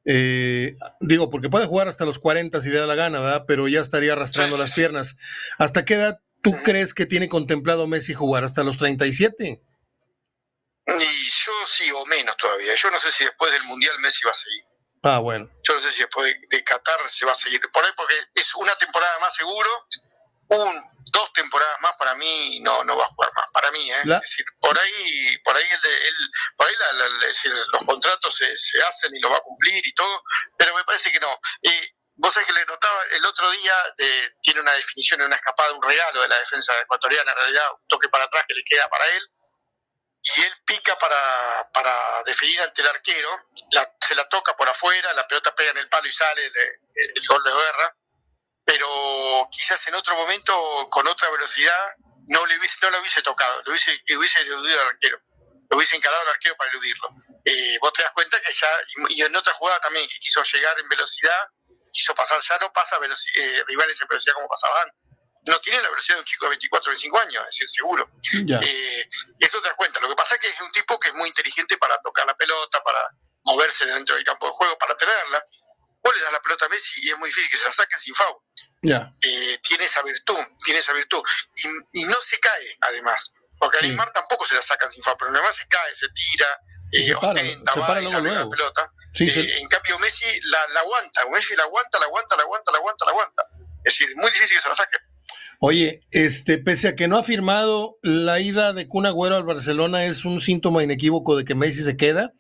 eh, digo, porque puede jugar hasta los 40 si le da la gana, ¿verdad? Pero ya estaría arrastrando las piernas. ¿Hasta qué edad tú crees que tiene contemplado Messi jugar? ¿Hasta los 37? Y yo sí, o menos todavía. Yo no sé si después del Mundial Messi va a seguir. Ah, bueno. Yo no sé si después de, de Qatar se va a seguir. Por ahí, porque es una temporada más seguro un, dos temporadas más para mí no, no va a jugar más, para mí, ¿eh? es decir, por ahí, por ahí, el, por ahí los contratos se, se, hacen y lo va a cumplir y todo, pero me parece que no. Eh, vos sabés que le notaba el otro día, eh, tiene una definición, una escapada, un regalo de la defensa ecuatoriana, en realidad un toque para atrás que le queda para él, y él pica para, para definir ante el arquero, se la toca por afuera, la pelota pega en el palo y sale el, el gol de guerra pero quizás en otro momento, con otra velocidad, no, le hubiese, no lo hubiese tocado, lo hubiese, hubiese eludido al arquero, lo hubiese encarado al arquero para eludirlo. Eh, vos te das cuenta que ya, y en otra jugada también, que quiso llegar en velocidad, quiso pasar, ya no pasa eh, rivales en velocidad como pasaban. No tiene la velocidad de un chico de 24 o 25 años, es decir, seguro. Eh, eso te das cuenta. Lo que pasa es que es un tipo que es muy inteligente para tocar la pelota, para moverse dentro del campo de juego, para tenerla le das la pelota a Messi y es muy difícil que se la saque sin foul. Eh, tiene esa virtud, tiene esa virtud. Y, no se cae, además. Porque a Neymar tampoco se la sacan sin foul, pero Neymar se cae, se tira, eh, se para, se para luego, la pelota. Eh, en cambio, Messi la, la, aguanta, Messi la aguanta, la aguanta, la aguanta, la aguanta, la aguanta. Es decir, muy difícil que se la saque. Oye, este, pese a que no ha firmado, la ida de Kun Agüero al Barcelona es un síntoma inequívoco de que Messi se queda,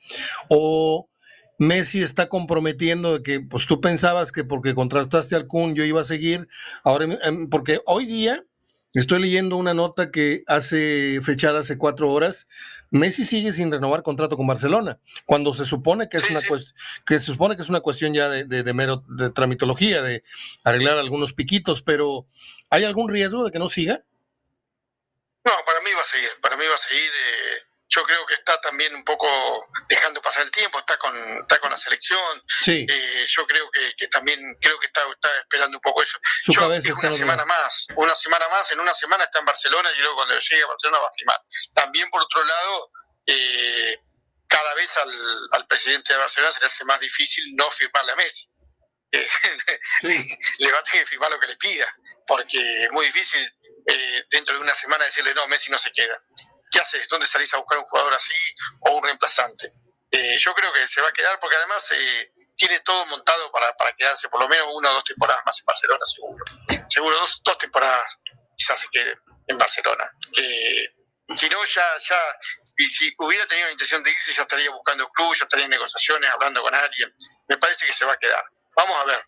o Messi está comprometiendo de que, pues tú pensabas que porque contrastaste al Kun yo iba a seguir, ahora, em, porque hoy día estoy leyendo una nota que hace fechada hace cuatro horas, Messi sigue sin renovar contrato con Barcelona, cuando se supone que es una cuestión, que se supone que es una cuestión ya de, de, de, mero, de tramitología, de arreglar algunos piquitos, pero ¿hay algún riesgo de que no siga? No, para mí va a seguir, para mí va a seguir. Eh, yo creo que está también un poco dejando pasar el tiempo, está con, está con la selección. Sí. Eh, yo creo que, que, también creo que está, está, esperando un poco eso. Su yo, cabeza una semana más, una semana más, en una semana está en Barcelona y luego cuando llegue a Barcelona va a firmar. También por otro lado, eh, cada vez al, al, presidente de Barcelona se le hace más difícil no firmarle a Messi. [laughs] sí. le va a tener que firmar lo que le pida, porque es muy difícil eh, dentro de una semana decirle no, Messi no se queda. ¿Qué haces? ¿Dónde salís a buscar un jugador así o un reemplazante? Eh, yo creo que se va a quedar porque además eh, tiene todo montado para, para, quedarse por lo menos una o dos temporadas más en Barcelona, seguro. Seguro dos, dos temporadas quizás se quede en Barcelona. Eh, si no, ya, ya si, si, hubiera tenido la intención de irse, ya estaría buscando club, ya estaría en negociaciones, hablando con alguien. Me parece que se va a quedar. Vamos a ver.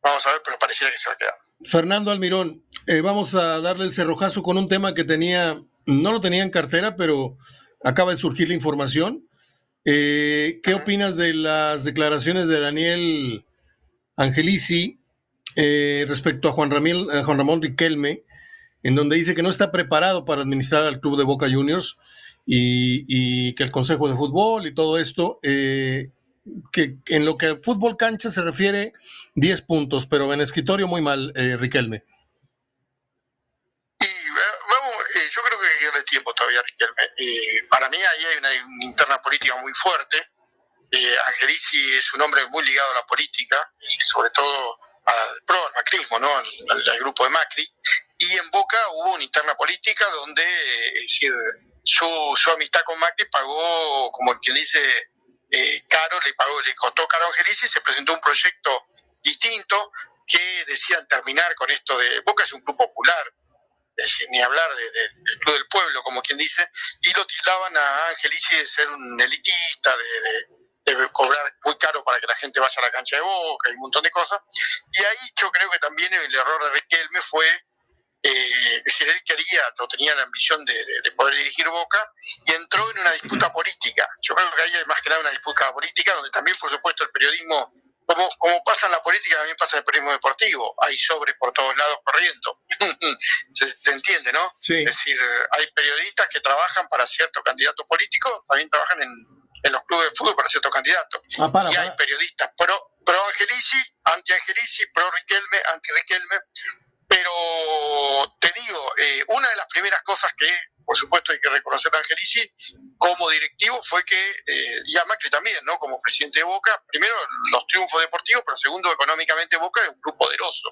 Vamos a ver, pero pareciera que se va a quedar. Fernando Almirón, vamos a darle el cerrojazo con un tema que tenía no lo tenía en cartera, pero acaba de surgir la información. Eh, ¿Qué opinas de las declaraciones de Daniel Angelici eh, respecto a Juan, Ramil, a Juan Ramón Riquelme, en donde dice que no está preparado para administrar al club de Boca Juniors y, y que el Consejo de Fútbol y todo esto, eh, que en lo que al fútbol cancha se refiere, 10 puntos, pero en escritorio muy mal, eh, Riquelme. yo creo que hay que darle tiempo todavía Riquelme. Eh, para mí ahí hay una, interna política muy fuerte. Eh, Angelici es un hombre muy ligado a la política, sobre todo al pro, al macrismo, ¿no? Al, grupo de Macri. Y en Boca hubo una interna política donde, su, su amistad con Macri pagó, como quien dice, eh, caro, le pagó, le costó caro a Angelici, se presentó un proyecto distinto que decían terminar con esto de Boca es un club popular, ni hablar de, de, del Club del Pueblo, como quien dice, y lo tildaban a Angelici de ser un elitista, de, de, cobrar muy caro para que la gente vaya a la cancha de Boca y un montón de cosas. Y ahí yo creo que también el error de Riquelme fue, eh, es decir, él quería o tenía la ambición de, de, poder dirigir Boca y entró en una disputa política. Yo creo que ahí hay más que nada una disputa política donde también, por supuesto, el periodismo como, como pasa en la política, también pasa en el periodismo deportivo. Hay sobres por todos lados corriendo. [laughs] se, se, entiende, ¿no? Sí. Es decir, hay periodistas que trabajan para cierto candidato político, también trabajan en, en los clubes de fútbol para cierto candidato. Ah, para, y hay para. periodistas pro, pro Angelici, anti Angelici, pro Riquelme, anti Riquelme. Pero te digo, eh, una de las primeras cosas que por supuesto hay que reconocer a Angelici como directivo fue que, eh, y a Macri también, ¿no? Como presidente de Boca, primero los triunfos deportivos, pero segundo económicamente Boca es un club poderoso,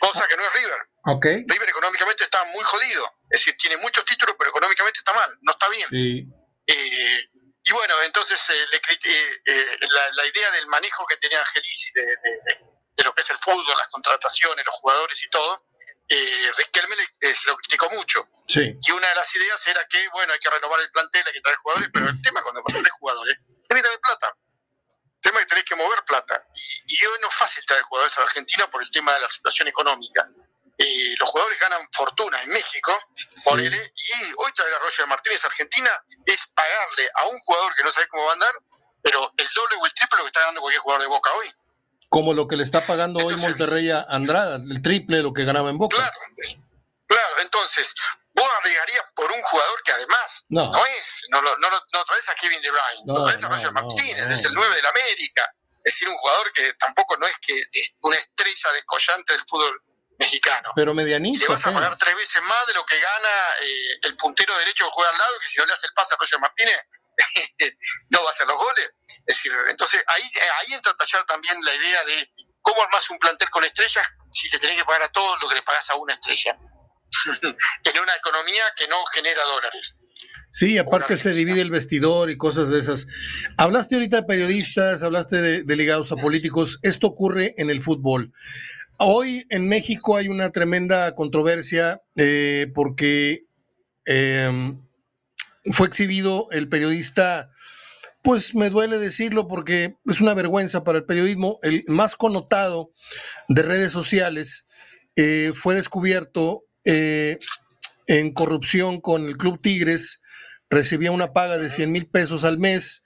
cosa que no es River. Okay. River económicamente está muy jodido, es decir, tiene muchos títulos, pero económicamente está mal, no está bien. Sí. Eh, y bueno, entonces eh, le, eh, la, la, idea del manejo que tenía Angelici de, de, de, lo que es el fútbol, las contrataciones, los jugadores y todo, eh, Riquelme le, eh, se lo criticó mucho. Sí. Y una de las ideas era que, bueno, hay que renovar el plantel, hay que traer jugadores, pero el tema cuando traes jugadores, tenés que tener plata. El tema es que tenés que mover plata. Y, y, hoy no es fácil traer jugadores a Argentina por el tema de la situación económica. Eh, los jugadores ganan fortuna en México, ponele, sí. y hoy traer a Roger Martínez a Argentina es pagarle a un jugador que no sabe cómo va a andar, pero el doble o el triple lo que está ganando cualquier jugador de Boca hoy como lo que le está pagando entonces, hoy Monterrey a Andrada, el triple de lo que ganaba en Boca. Claro, claro, entonces vos arriesgarías por un jugador que además no, no es, no, no, no, no traes a Kevin De Bruyne, no, traes a Roger Martínez, es el 9 del América, es decir, un jugador que tampoco no es que es una estrella descollante del fútbol mexicano. Pero medianito. Le vas a pagar tres veces más de lo que gana eh, el puntero derecho que juega al lado, que si no le hace el pase a Roger Martínez, [laughs] no va a hacer los goles. Es decir, entonces ahí, ahí entra a tallar también la idea de cómo armás un plantel con estrellas si le tenés que pagar a todos lo que le pagas a una estrella. [laughs] en una economía que no genera dólares. Sí, aparte se divide el vestidor y cosas de esas. Hablaste ahorita de periodistas, hablaste de, de ligados a políticos. Esto ocurre en el fútbol. Hoy en México hay una tremenda controversia eh, porque eh, fue exhibido el periodista pues me duele decirlo porque es una vergüenza para el periodismo. El más connotado de redes sociales eh, fue descubierto eh, en corrupción con el Club Tigres, recibía una paga de 100 mil pesos al mes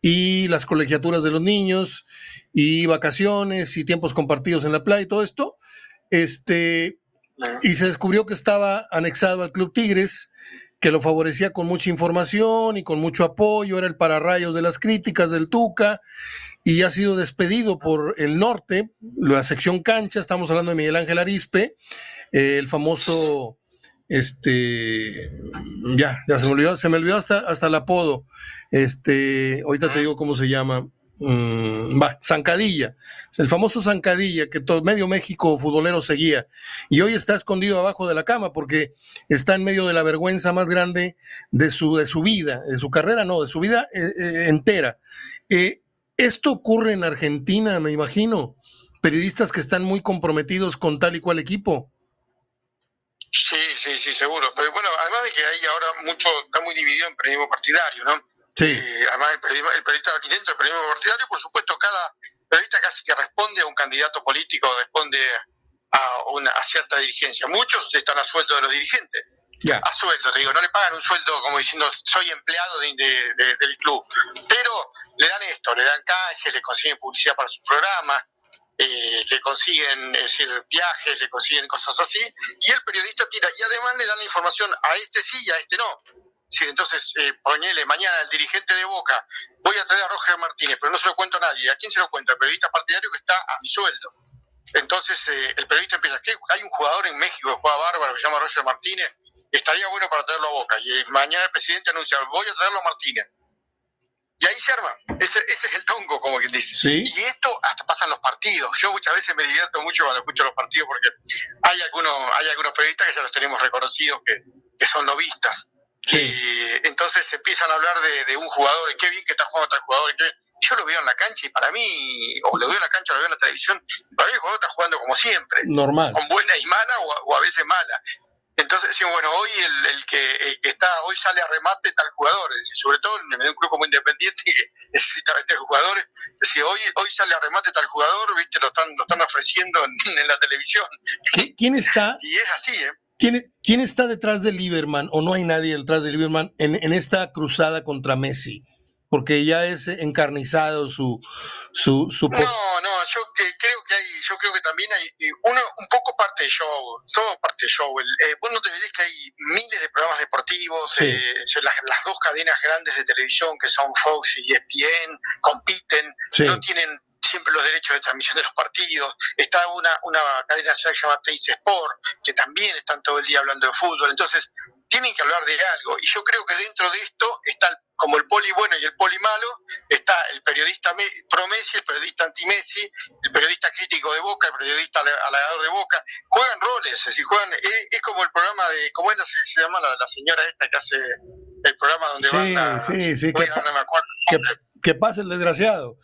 y las colegiaturas de los niños y vacaciones y tiempos compartidos en la playa y todo esto. Este, y se descubrió que estaba anexado al Club Tigres, que lo favorecía con mucha información y con mucho apoyo, era el pararrayos de las críticas del Tuca, y ha sido despedido por el norte, la sección cancha, estamos hablando de Miguel Ángel Arispe, eh, el famoso, este, ya, ya se me olvidó, se me olvidó hasta, hasta el apodo, este, ahorita te digo cómo se llama, Mm, va, Zancadilla, el famoso Zancadilla que todo medio México futbolero seguía y hoy está escondido abajo de la cama porque está en medio de la vergüenza más grande de su, de su vida, de su carrera, no, de su vida eh, eh, entera. Eh, esto ocurre en Argentina, me imagino, periodistas que están muy comprometidos con tal y cual equipo. Sí, sí, sí, seguro. Pero bueno, además de que hay ahora mucho, está muy dividido en periodismo partidario, ¿no? Sí. además, el periodista, el periodista dentro del periodismo partidario, por supuesto, cada periodista casi que responde a un candidato político, responde a, una, a cierta dirigencia. Muchos están a sueldo de los dirigentes. A sueldo, te digo, no le pagan un sueldo como diciendo soy empleado del club, pero le dan esto, le dan canje, le consiguen publicidad para su programa, eh, le consiguen es decir, viajes, le consiguen cosas así, y el periodista tira, y además le dan la información a este sí y a este no. Sí, entonces, eh, ponele mañana al dirigente de Boca, voy a traer a Roger Martínez, pero no se lo cuento a nadie. ¿A quién se lo cuento? Al periodista partidario que está a mi sueldo. Entonces, eh, el periodista empieza, ¿qué? Hay un jugador en México que juega bárbaro, que se llama Roger Martínez, estaría bueno para traerlo a Boca. Y mañana el presidente anuncia, voy a traerlo a Martínez. Y ahí se arma. Ese, ese es el tongo, como quien dice. Y esto hasta pasa en los partidos. Yo muchas veces me divierto mucho cuando escucho los partidos porque hay algunos, hay algunos periodistas que ya los tenemos reconocidos que, que son novistas y entonces empiezan a hablar de, un jugador, qué bien que está jugando tal jugador, yo lo veo en la cancha y para mí, o lo veo en la cancha o lo veo en la televisión, para mí el jugador está jugando como siempre. Normal. Con buena y mala o, a veces mala. Entonces decimos, bueno, hoy el, que, está, hoy sale a remate tal jugador, sobre todo en un club como Independiente que [laughs] necesita vender jugadores, decir, hoy, hoy sale a remate tal jugador, viste, lo están, lo están ofreciendo en, en la televisión. ¿Quién está? [laughs] Y es así, ¿eh? ¿Quién, está detrás de Lieberman o no hay nadie detrás de Lieberman en, en esta cruzada contra Messi? Porque ya es encarnizado su su, su No, no, yo creo que hay, yo creo que también hay uno un poco parte de show, todo parte de show. eh, vos no te ves que hay miles de programas deportivos, eh, las, dos cadenas grandes de televisión que son Fox y ESPN compiten, no tienen siempre los derechos de transmisión de los partidos. Está una, una cadena que se llama Teis Sport, que también están todo el día hablando de fútbol. Entonces, tienen que hablar de algo. Y yo creo que dentro de esto está como el poli bueno y el poli malo, está el periodista pro Messi, el periodista anti Messi, el periodista crítico de Boca, el periodista halagador de Boca. Juegan roles, es decir, juegan, es, como el programa de, ¿cómo es la, se llama la, señora esta que hace el programa donde van a... Sí, sí, que, que, que pasa el desgraciado.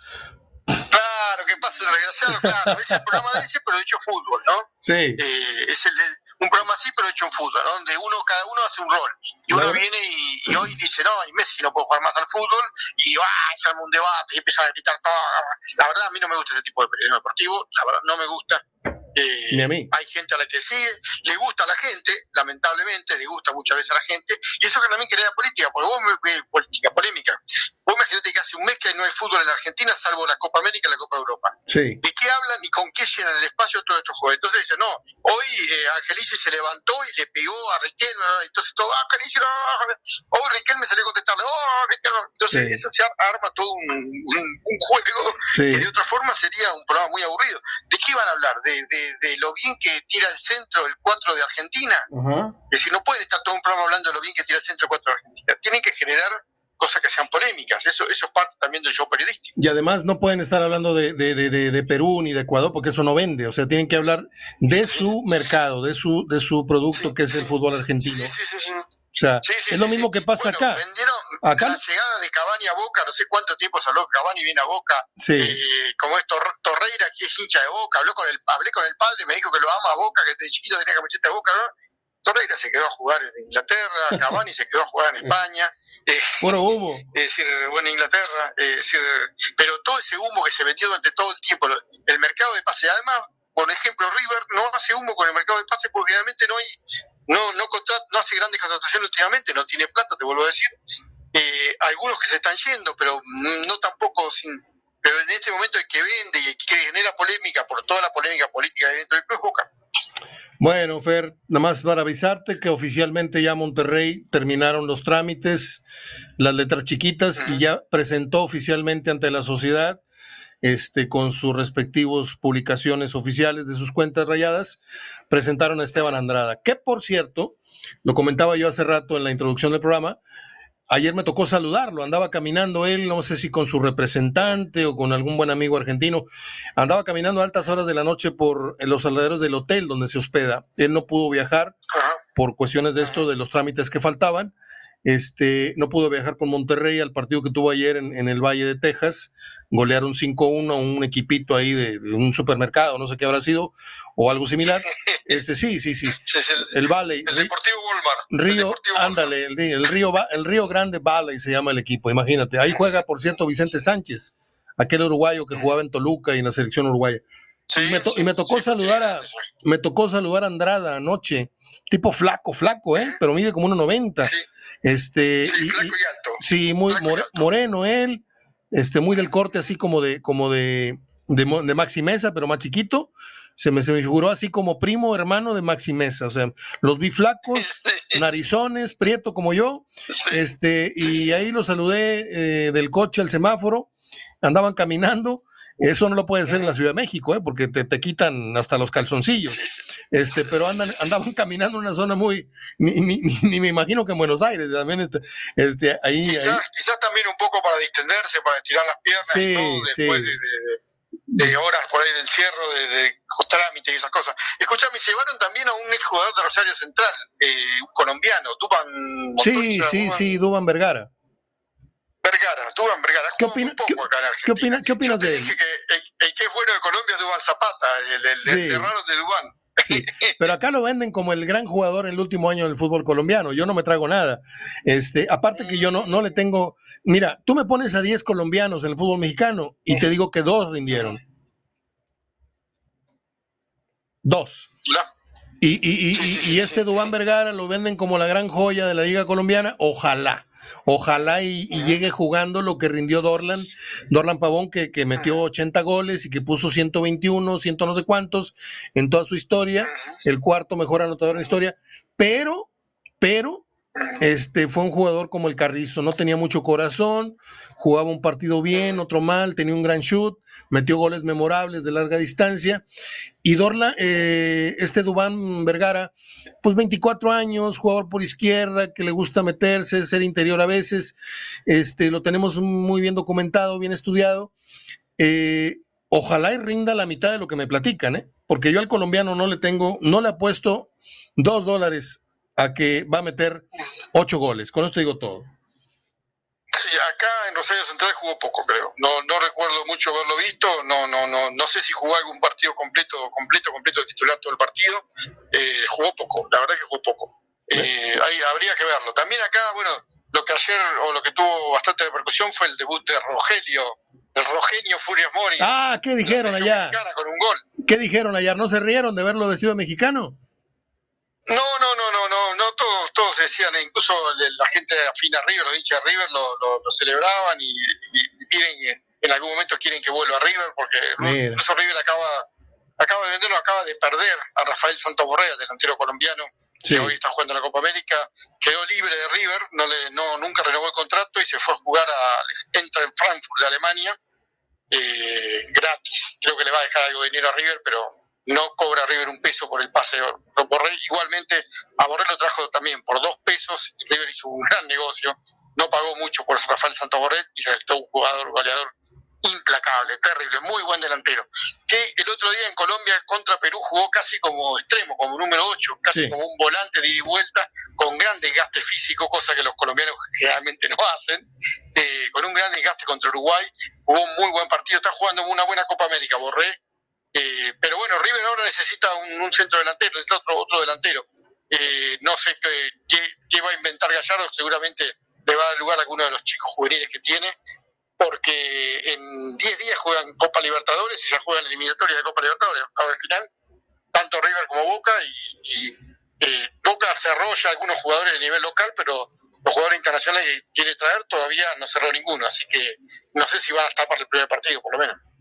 Claro, que pasa el desgraciado, claro. Es el programa de ese, pero hecho fútbol, ¿no? Sí. Eh, es el, un programa así, pero hecho en fútbol, ¿no? donde uno, cada uno hace un rol. Y uno viene y, hoy dice, no, y Messi no puede jugar más al fútbol, y va, se arma un debate y empiezan a gritar todo. La verdad, a mí no me gusta ese tipo de periodismo deportivo, la verdad, no me gusta. Eh. Hay gente a la que sigue, le gusta a la gente, lamentablemente, le gusta muchas veces a la gente, y eso que también crea política, porque vos me política, polémica. Vos imagínate que hace un mes que no hay fútbol en Argentina, salvo la Copa América y la Copa Europa. Sí. ¿De qué hablan y con qué llenan el espacio todos estos juegos? Entonces dicen, no, hoy eh, Angelici se levantó y le pegó a Riquelme, entonces todo, ah, Angelici, no, hoy Riquelme salió a contestarle, oh, Riquelme. Entonces eso se arma todo un, un, juego que de otra forma sería un programa muy aburrido. ¿De qué van a hablar? ¿De, de, de lo bien que tira el centro el 4 de Argentina? Es decir, no pueden estar todo un programa hablando de lo bien que tira el centro el 4 de Argentina. Tienen que generar cosas que sean polémicas. Eso, eso es parte también del show periodístico. Y además no pueden estar hablando de, de, de, de, Perú ni de Ecuador porque eso no vende. O sea, tienen que hablar de su mercado, de su, de su producto que es el fútbol argentino. Sí, sí, sí. O sea, es lo mismo que pasa acá. Vendieron acá. la llegada de Cavani a Boca, no sé cuánto tiempo habló Cavani viene a Boca. Eh, como es Torreira, que es hincha de Boca, habló con el, hablé con el padre, me dijo que lo ama a Boca, que desde chiquito tenía camiseta de Boca, ¿no? Torreira se quedó a jugar en Inglaterra, [laughs] Cavani se quedó a jugar en España. Eh, Puro humo. Es decir, bueno, Inglaterra, es decir, pero todo ese humo que se vendió durante todo el tiempo, el mercado de pase, además, por ejemplo, River no hace humo con el mercado de pase porque realmente no hay, no, no, no hace grandes contrataciones últimamente, no tiene plata, te vuelvo a decir. Eh, algunos que se están yendo, pero no tampoco sin, pero en este momento el que vende y el que genera polémica por toda la polémica política dentro del club Boca. Bueno, Fer, nada más para avisarte que oficialmente ya Monterrey terminaron los trámites, las letras chiquitas, y ya presentó oficialmente ante la sociedad, este, con sus respectivos publicaciones oficiales de sus cuentas rayadas, presentaron a Esteban Andrada, que por cierto, lo comentaba yo hace rato en la introducción del programa, Ayer me tocó saludarlo, andaba caminando él, no sé si con su representante o con algún buen amigo argentino, andaba caminando a altas horas de la noche por los alrededores del hotel donde se hospeda. Él no pudo viajar por cuestiones de esto, de los trámites que faltaban, este, no pudo viajar con Monterrey al partido que tuvo ayer en, el Valle de Texas. Golearon 5-1 a un equipito ahí de, un supermercado, no sé qué habrá sido, o algo similar. [laughs] Este, sí, sí, sí. el, Valley. El Deportivo Walmart. Río, ándale, el, Río, el Río Grande Valley se llama el equipo, imagínate. Ahí juega, por cierto, Vicente Sánchez, aquel uruguayo que jugaba en Toluca y en la selección uruguaya. Y, me y me, tocó saludar a me tocó saludar a Andrada anoche, tipo flaco, flaco, ¿eh? pero mide como 1.90. Sí este, sí, flaco y alto. Sí, muy moreno él, este, muy del corte así como de, como de, de, de Maxi Mesa, pero más chiquito. Se me, se me figuró así como primo hermano de Maxi Mesa. O sea, los vi flacos, [laughs] narizones, prieto como yo. Este, y ahí los saludé eh, del coche al semáforo. Andaban caminando eso no lo puede hacer en la Ciudad de México, ¿eh? porque te, te quitan hasta los calzoncillos. Este, pero andan, andaban [laughs] caminando en una zona muy, ni, ni, ni, me imagino que en Buenos Aires también, este, este ahí, quizás, también un poco para distenderse, para estirar las piernas y todo, después de, horas por ahí de encierro, de, de trámites y esas cosas. Escuchame, llevaron también a un exjugador de Rosario Central, eh, un colombiano, Duban Sí, sí, sí, Duban Vergara. Vergara, Vergara. ¿Qué, opina, ¿qué, ¿qué, opina, ¿Qué opinas de él? Que el, que es bueno de Colombia es Dubán Zapata, el, el, sí. de Dubán. Sí, pero acá lo venden como el gran jugador en el último año del fútbol colombiano. Yo no me trago nada. Este, aparte que yo no, no le tengo. Mira, tú me pones a 10 colombianos en el fútbol mexicano y te digo que dos rindieron. Dos. Y, y, y, y este Dubán Vergara lo venden como la gran joya de la Liga Colombiana. Ojalá. Ojalá y, llegue jugando lo que rindió Dorlan, Dorlan Pavón, que, metió 80 goles y que puso 121, ciento no sé cuántos en toda su historia, el cuarto mejor anotador en la historia, pero, pero, este fue un jugador como el Carrizo, no tenía mucho corazón, jugaba un partido bien, otro mal, tenía un gran shoot, metió goles memorables de larga distancia. Y Dorla, eh, este Dubán Vergara, pues 24 años, jugador por izquierda, que le gusta meterse, ser interior a veces, este, lo tenemos muy bien documentado, bien estudiado. Eh, ojalá y rinda la mitad de lo que me platican, ¿eh? porque yo al colombiano no le tengo, no le apuesto dos dólares a que va a meter ocho goles, con esto digo todo. Sí, acá en Rosario Central jugó poco, creo. No, no recuerdo mucho haberlo visto. No, no, no, no sé si jugó algún partido completo, completo, completo de titular todo el partido. Eh, jugó poco, la verdad que jugó poco. Eh, ahí habría que verlo. También acá, bueno, lo que ayer o lo que tuvo bastante repercusión fue el debut de Rogelio, el Rogenio Furias Mori. Ah, ¿qué dijeron allá? Con un gol. ¿Qué dijeron allá? ¿No se rieron de verlo vestido de mexicano? No, no, no, no, no, no todos, todos decían, incluso la gente afina River, los hinchas de River lo, lo, celebraban y, piden, en algún momento quieren que vuelva a River, porque incluso River acaba, acaba de venderlo, acaba de perder a Rafael Santos el delantero colombiano, que hoy está jugando en la Copa América, quedó libre de River, no le, no, nunca renovó el contrato y se fue a jugar a, entra en Frankfurt de Alemania, eh, gratis, creo que le va a dejar algo de dinero a River, pero no cobra River un peso por el pase de Borrell. Igualmente, a Borrell lo trajo también por dos pesos. River hizo un gran negocio. No pagó mucho por Rafael Santos Borrell y se restó un jugador goleador implacable, terrible, muy buen delantero. Que el otro día en Colombia contra Perú jugó casi como extremo, como número 8, casi como un volante de ida y vuelta, con gran desgaste físico, cosa que los colombianos [laughs] generalmente no hacen. Eh, con un gran desgaste contra Uruguay, jugó un muy buen partido. Está jugando una buena Copa América, Borrell eh, pero bueno, River ahora necesita un, centro delantero, necesita otro, otro delantero. Eh, no sé qué, qué, va a inventar Gallardo, seguramente le va a dar lugar a alguno de los chicos juveniles que tiene, porque en 10 días juegan Copa Libertadores y ya juegan eliminatorias de Copa Libertadores, al final, tanto River como Boca, y, eh, Boca cerró ya algunos jugadores de nivel local, pero los jugadores internacionales que quiere traer todavía no cerró ninguno, así que no sé si van a estar para el primer partido, por lo menos.